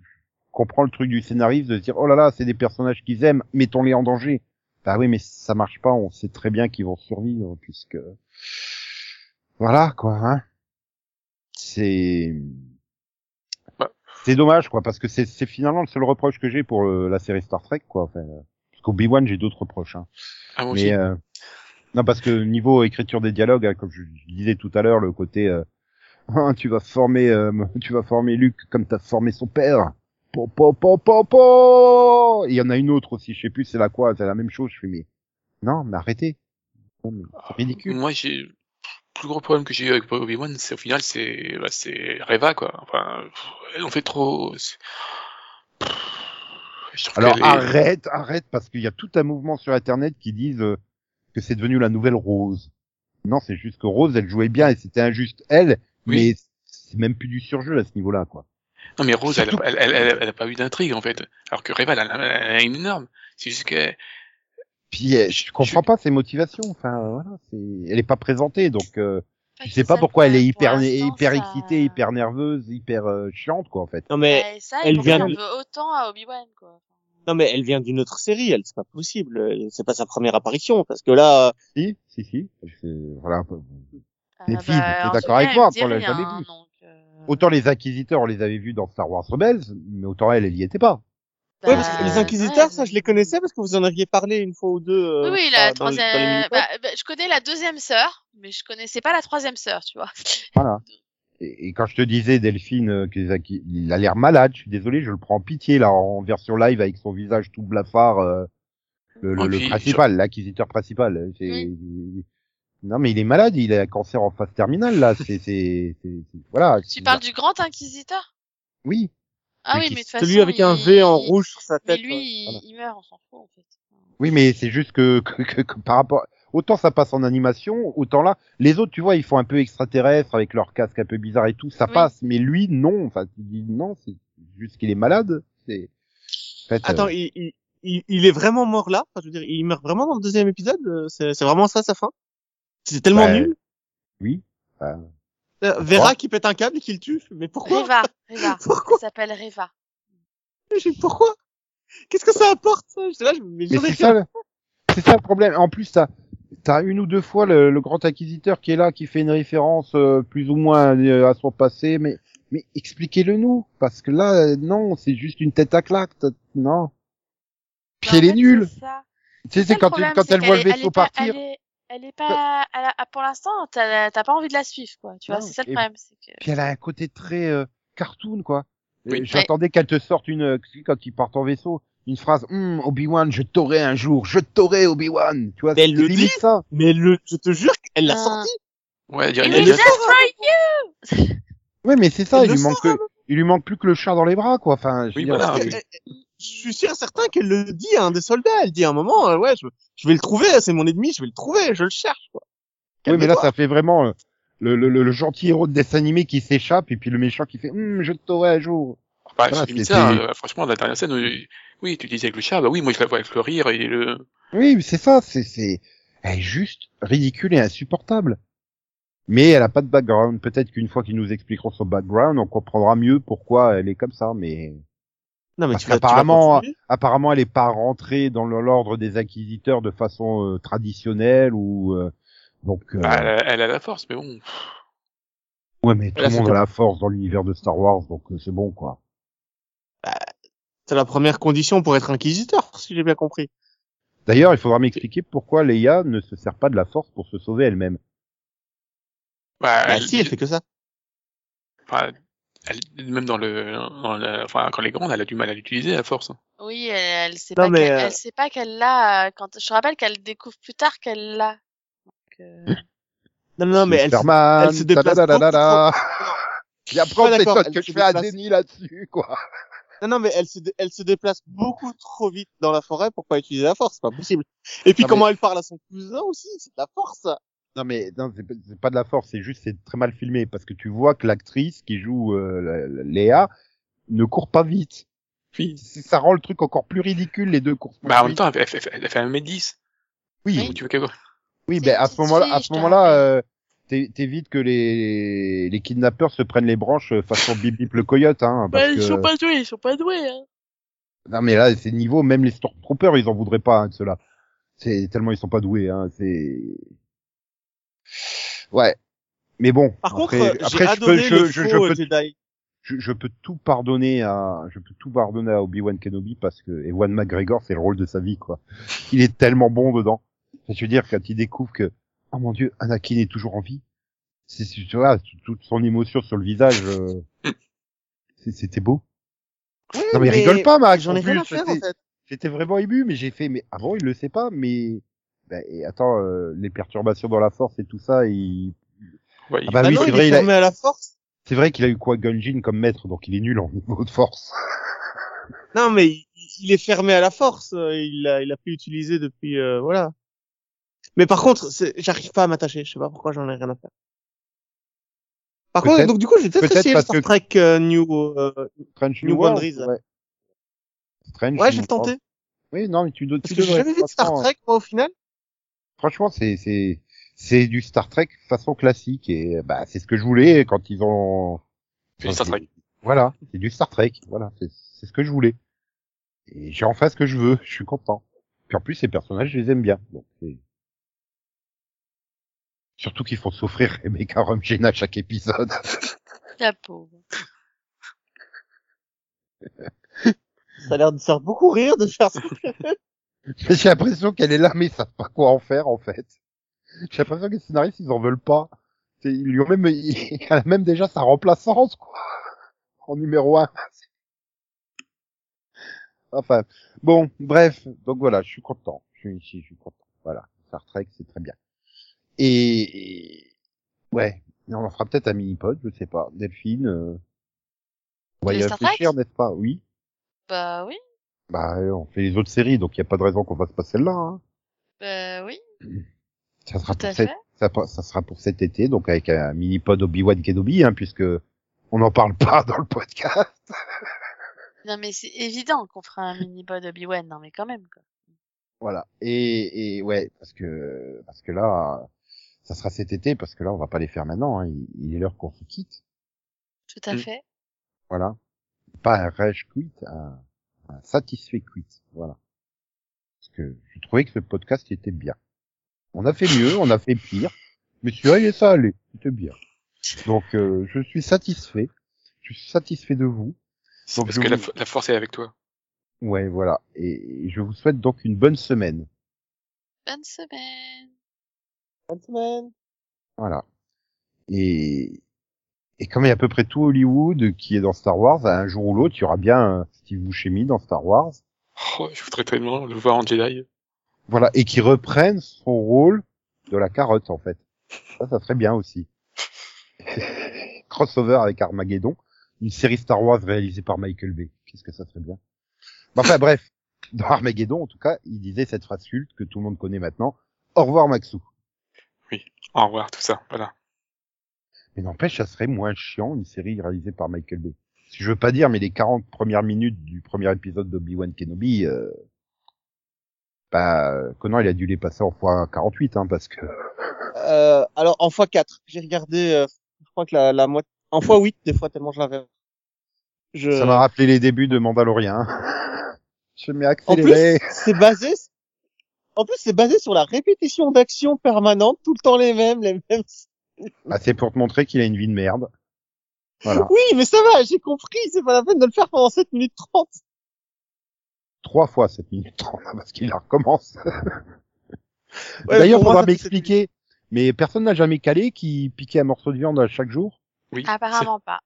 comprends le truc du scénariste de se dire oh là là, c'est des personnages qu'ils aiment, mettons-les en danger. Bah oui, mais ça marche pas. On sait très bien qu'ils vont survivre puisque voilà quoi. Hein. C'est Bah. c'est dommage quoi parce que c'est finalement le seul reproche que j'ai pour euh, la série Star Trek quoi. Enfin, euh, Parce qu'Obi-Wan, j'ai d'autres reproches. Hein. Ah, Mais euh, non, parce que niveau écriture des dialogues, hein, comme je, disais tout à l'heure, le côté euh, Ah, tu vas former, euh, tu vas former Luke comme t'as formé son père. Po, po, po, po, po Il y en a une autre aussi, je sais plus c'est la quoi, c'est la même chose. Je fais mais non, mais arrêtez. C'est ridicule. Moi, j'ai le plus gros problème que j'ai eu avec Obi-Wan, c'est au final, c'est bah, c'est Reva quoi. Enfin, ont fait trop. c'est- Pff, Je trouve Alors arrête, arrête, parce qu'il y a tout un mouvement sur Internet qui disent euh, que c'est devenu la nouvelle Rose. Non, c'est juste que Rose, elle jouait bien et c'était injuste elle, Oui. mais c'est même plus du surjeu à ce niveau-là, quoi. Non mais Rose, elle, Surtout- elle, elle, elle, elle a pas eu d'intrigue en fait. Alors que Reva, elle, a- elle a une énorme. C'est juste que Puis je comprends pas ses motivations. Enfin voilà, c'est, elle est pas présentée, donc euh, je sais pas pourquoi elle est hyper, hyper ça- excitée, hyper nerveuse, hyper euh, chiante, quoi, en fait. Non mais Ouais, ça, elle elle vient autant à Obi-Wan, quoi. non mais elle vient d'une autre série, elle c'est pas possible, euh, c'est pas sa première apparition parce que là Si, si, si. C'est- Voilà. Les Ah, filles, bah, t'es en d'accord avec moi, on l'a jamais hein, vu. donc, euh, Autant les inquisiteurs, on les avait vus dans Star Wars Rebels, mais autant elle, elle y était pas. Ouais, parce que bah, les inquisiteurs, ouais, ça je les connaissais parce que vous en aviez parlé une fois ou deux. euh, Oui, oui, la troisième. Bah, bah, je connais la deuxième sœur, mais je connaissais pas la troisième sœur, tu vois. Voilà. Et, et quand je te disais, Delphine, euh, que les inqui- il a l'air malade, je suis désolé, je le prends en pitié, là, en version live, avec son visage tout blafard, euh, le, le, le principal, l'acquisiteur principal. C'est- Non, mais il est malade, il a un cancer en phase terminale, là, c'est, c'est, c'est- c'est- voilà. Tu parles du grand inquisiteur? Oui. Ah Mais oui, mais de toute façon. Celui avec un V en rouge sur sa Mais tête. lui, ouais. il, Voilà. il meurt, on s'en fout, en fait. Oui, mais c'est juste que, que, que- que par rapport, autant ça passe en animation, autant là, les autres, tu vois, ils font un peu extraterrestre avec leur casque un peu bizarre et tout, ça Oui. passe, mais lui, non, enfin, tu dis non, c'est juste qu'il est malade, c'est, en fait, Attends, euh, il, il, il, est vraiment mort là? Enfin, Je veux dire, il meurt vraiment dans le deuxième épisode? Euh, C'est vraiment ça sa fin? C'est tellement nul? oui. enfin, Euh, Vera qui pète un câble et qui le tue. Mais pourquoi Reva, Reva. Pourquoi Elle s'appelle Reva. J'ai- Pourquoi? Qu'est-ce que ça apporte ça? J'étais là, je- mais Mais j'aurais c'est ça, le- c'est ça le problème. En plus, t'as, t'as une ou deux fois le, le grand acquisiteur qui est là, qui fait une référence euh, plus ou moins euh, à son passé, mais, mais expliquez-le nous, parce que là, non, c'est juste une tête à claque, t'as- non. Puis Mais en elle est nulle. c'est ça. Tu sais, Ça, c'est le quand, quand elle voit le vaisseau elle est pas- partir. Elle est, elle est pas, elle a- pour l'instant, t'as t'as pas envie de la suivre, quoi. Tu vois, c'est ça le problème, c'est que. Puis elle a un côté très euh, cartoon, quoi. Euh, Oui. J'attendais qu'elle te sorte une, euh, quand ils partent en vaisseau, une phrase, Hum, Obi-Wan, je t'aurai un jour, je t'aurai Obi-Wan. Tu vois, Mais elle c'est le limite dit. ça. Mais le, je te jure qu'elle l'a Ah. sorti. Ouais, elle dirait Il just for you! Ouais, mais c'est ça, Elle il lui manque, sort, que- il lui manque plus que le chat dans les bras, quoi. Enfin, je veux Oui, dire, voilà. Je suis sûr certain qu'elle le dit à un des soldats. Elle dit à un moment, euh, ouais, je, je vais le trouver, c'est mon ennemi, je vais le trouver, je le cherche. Quoi. Oui, mais là, ça fait vraiment euh, le, le, le, le gentil héros de dessin animé qui s'échappe et puis le méchant qui fait Hum, je t'aurai un jour. Bah, Voilà, c'est ça, hein. franchement, la dernière scène, euh, oui, tu disais avec le chat, bah oui, moi je la vois avec le rire et le... Oui, mais c'est ça, c'est, c'est, elle est juste ridicule et insupportable. Mais elle a pas de background. Peut-être qu'une fois qu'ils nous expliqueront son background, on comprendra mieux pourquoi elle est comme ça. Mais Non, mais Parce tu continuer. apparemment, elle est pas rentrée dans le- l'ordre des inquisiteurs de façon euh, traditionnelle ou euh, donc. euh, Bah, elle, a- elle a la force, mais bon. ouais, mais tout le monde a la force dans l'univers de Star Wars, donc euh, c'est bon quoi. c'est la première condition pour être inquisiteur, si j'ai bien compris. D'ailleurs, il faudra m'expliquer pourquoi Leia ne se sert pas de la force pour se sauver elle-même. Bah, Bah elle- si, elle fait que ça. Elle- même dans le, dans le- enfin, quand elle est grande, elle a du mal à l'utiliser, la force. Oui, elle, elle sait Non, pas mais, qu'elle, euh, elle sait pas qu'elle l'a, euh, quand, je rappelle qu'elle découvre plus tard qu'elle l'a. Euh, Non, non, mais elle, se- Superman, elle se déplace. Il y a pas elle que se je fais à déplace. Denis là-dessus, quoi. non, non, mais elle se, elle se déplace beaucoup trop vite dans la forêt pour pas utiliser la force, c'est pas possible. Et puis Non, comment elle parle à son cousin aussi, c'est de la force. Non mais non, c'est pas- c'est pas de la force, c'est juste c'est très mal filmé parce que tu vois que l'actrice qui joue euh, la- la- Léa ne court pas vite. Oui. Ça rend le truc encore plus ridicule les deux courses. Bah, en même temps, elle fait, elle fait, un mètre 10. oui, Oui. Tu veux qu'elle oui, ben une à ce moment-là, à ce moment-là, rappelle. euh, t'é- t'évites que les les kidnappeurs se prennent les branches euh, façon Bip Bip le coyote, hein, parce bah, ils que sont pas doués, ils sont pas doués, hein. non mais là c'est niveau même les Stormtroopers ils en voudraient pas hein, de ceux-là. C'est tellement ils sont pas doués, hein, c'est ouais. Mais bon. Par contre, après, euh, j'ai après je peux je, le je, faux je peux Jedi. je, je peux tout pardonner à, je peux tout pardonner à Obi-Wan Kenobi parce que Ewan McGregor, c'est le rôle de sa vie, quoi. Il est tellement bon dedans. Je veux dire, quand il découvre que, oh mon dieu, Anakin est toujours en vie, c'est, tu vois, toute son émotion sur le visage, euh, c'était beau. Oui, Non mais, rigole pas, Max. J'en en ai rien plus, à faire, en j'étais- fait. J'étais vraiment ému, mais j'ai fait, mais avant il le sait pas, mais ben, et attends, euh, les perturbations dans la force et tout ça, il... Ouais, Ah bah Bah oui, c'est vrai, il a- à la force. c'est vrai qu'il a eu quoi Gunjin comme maître, donc il est nul en niveau de force. Non, mais il, il est fermé à la force. euh, Il l'a, il a pu utiliser depuis, euh, voilà. Mais par contre, j'arrive pas à m'attacher. Je sais pas pourquoi j'en ai rien à faire. Par contre, donc du coup, j'ai peut-être peut-être essayé Star que- Trek euh, New. euh, Strange New Boundaries. ouais. Strange Ouais, j'ai New tenté. Oui, non, mais tu, dois- Parce tu que j'ai jamais vu de Star Trek, moi, au final. Franchement, c'est c'est c'est du Star Trek façon classique et bah c'est ce que je voulais quand ils ont. C'est du Star Trek. Voilà, c'est du Star Trek. Voilà, c'est c'est ce que je voulais. Et j'ai enfin ce que je veux. Je suis content. Puis en plus, ces personnages, je les aime bien. Donc surtout qu'ils font souffrir Rebecca Romijn à chaque épisode. La pauvre. Ça a l'air de faire beaucoup rire de faire ça. j'ai l'impression qu'elle est là, mais ils savent pas quoi en faire en fait. J'ai l'impression que les scénaristes, ils en veulent pas. C'est- Ils lui ont même, elle a même déjà sa remplaçante quoi, en numéro un. Enfin, bon, bref, donc voilà, je suis content. Je suis ici, je suis content. Voilà, Star Trek, c'est très bien. Et, ouais, on en fera peut-être un mini-pod, je sais pas. Delphine, euh... on va y réfléchir, n'est-ce pas? Oui. Bah oui. Bah, euh, on fait les autres séries, donc il n'y a pas de raison qu'on fasse pas celle-là. Hein. Bah oui. Ça sera Tout à pour cet, fait. ça, ça sera pour cet été, donc avec un mini-pod Obi-Wan Kenobi, hein, puisque on n'en parle pas dans le podcast. Non mais c'est évident qu'on fera un mini pod Obi-Wan. Non mais quand même quoi. Voilà. Et, et ouais, parce que parce que là, ça sera cet été, parce que là, on va pas les faire maintenant. Hein. Il, il est l'heure qu'on se quitte. Tout à Mm. fait. Voilà. Pas un rage quit, un, un satisfait quit. Voilà. Parce que je trouvais que ce podcast était bien. On a fait mieux, on a fait pire, mais celui-là, il est ça allait, c'était bien. Donc, euh, je suis satisfait. Je suis satisfait de vous. Donc, parce que vous- la force est avec toi. Ouais, voilà. Et je vous souhaite donc une bonne semaine. Bonne semaine. Bonne semaine. Voilà. Et, et comme il y a à peu près tout Hollywood qui est dans Star Wars, un jour ou l'autre, il y aura bien un Steve Buscemi dans Star Wars. Oh, je voudrais tellement le voir en Jedi. Voilà. Et qui reprenne son rôle de la carotte, en fait. Ça, ça serait bien aussi. Crossover avec Armageddon. Une série Star Wars réalisée par Michael Bay. Qu'est-ce que ça serait bien? Enfin, bref. Dans Armageddon, en tout cas, il disait cette phrase culte que tout le monde connaît maintenant. Au revoir, Maxou. Au revoir, tout ça. Voilà. Mais n'empêche, ça serait moins chiant une série réalisée par Michael Bay. Si je veux pas dire, mais les 40 premières minutes du premier épisode d'Obi-Wan Kenobi, euh, bah, Conan, il a dû les passer en fois 48, hein, parce que, Euh, alors, en x4, j'ai regardé, euh, je crois que la, la moitié, en x8, des fois, tellement je l'avais. Je... ça m'a rappelé les débuts de Mandalorian. je m'ai En accéléré. plus, c'est basé, en plus, c'est basé sur la répétition d'actions permanentes, tout le temps les mêmes, les mêmes. Bah, c'est pour te montrer qu'il a une vie de merde. Voilà. Oui, mais ça va, j'ai compris, c'est pas la peine de le faire pendant 7 minutes 30. Trois fois 7 minutes 30, hein, parce qu'il la recommence. Ouais, D'ailleurs, ça fait m'expliquer. Mais personne n'a jamais calé qui piquait un morceau de viande à chaque jour? Oui. Apparemment pas.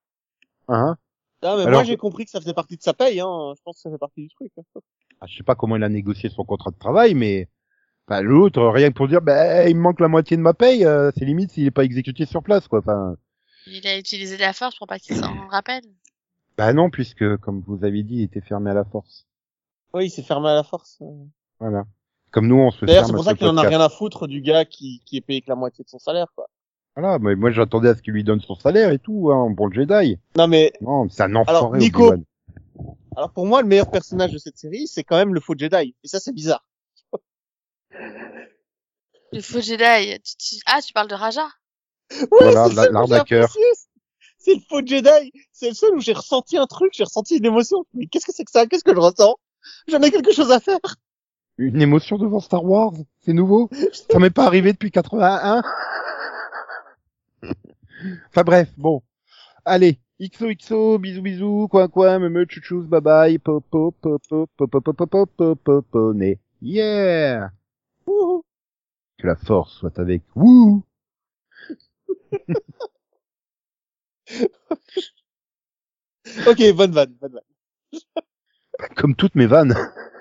Hein? Ah, mais Alors- moi, j'ai compris que ça faisait partie de sa paye, hein. Je pense que ça fait partie du truc. hein. Ah, je sais pas comment il a négocié son contrat de travail, mais enfin, l'autre, rien que pour dire, bah, il me manque la moitié de ma paye, euh, c'est limite s'il est pas exécuté sur place, quoi. Enfin, Il a utilisé la force pour pas qu'il s'en rappelle. bah non, puisque, comme vous avez dit, il était fermé à la force. Oui, il s'est fermé à la force. Voilà. Comme nous, on se D'ailleurs, c'est pour ça ce qu'il en a rien à foutre du gars qui, qui est payé que la moitié de son salaire, quoi. Voilà, mais moi, j'attendais à ce qu'il lui donne son salaire et tout, hein, pour le Jedi. Non, mais, Non, c'est un Alors, Nico- alors pour moi, le meilleur personnage de cette série, c'est quand même le faux Jedi. Et ça, c'est bizarre. Le faux Jedi. Tu- tu- Ah, tu parles de Raja Ouais, Voilà, c'est l'arnaqueur. C'est le faux Jedi. C'est le seul où j'ai ressenti un truc, j'ai ressenti une émotion. Mais qu'est-ce que c'est que ça? Qu'est-ce que je ressens? J'en ai quelque chose à faire. Une émotion devant Star Wars, c'est nouveau. Ça m'est pas arrivé depuis 81. enfin bref, bon. Allez, XOXO, bisous bisous, coin coin, me me chouchous, bye bye, pop pop pop pop pop pop pop pop pop. Yeah! Wouhou. Que la force soit avec vous. Ok, bonne vanne, bonne vanne. Comme toutes mes vannes.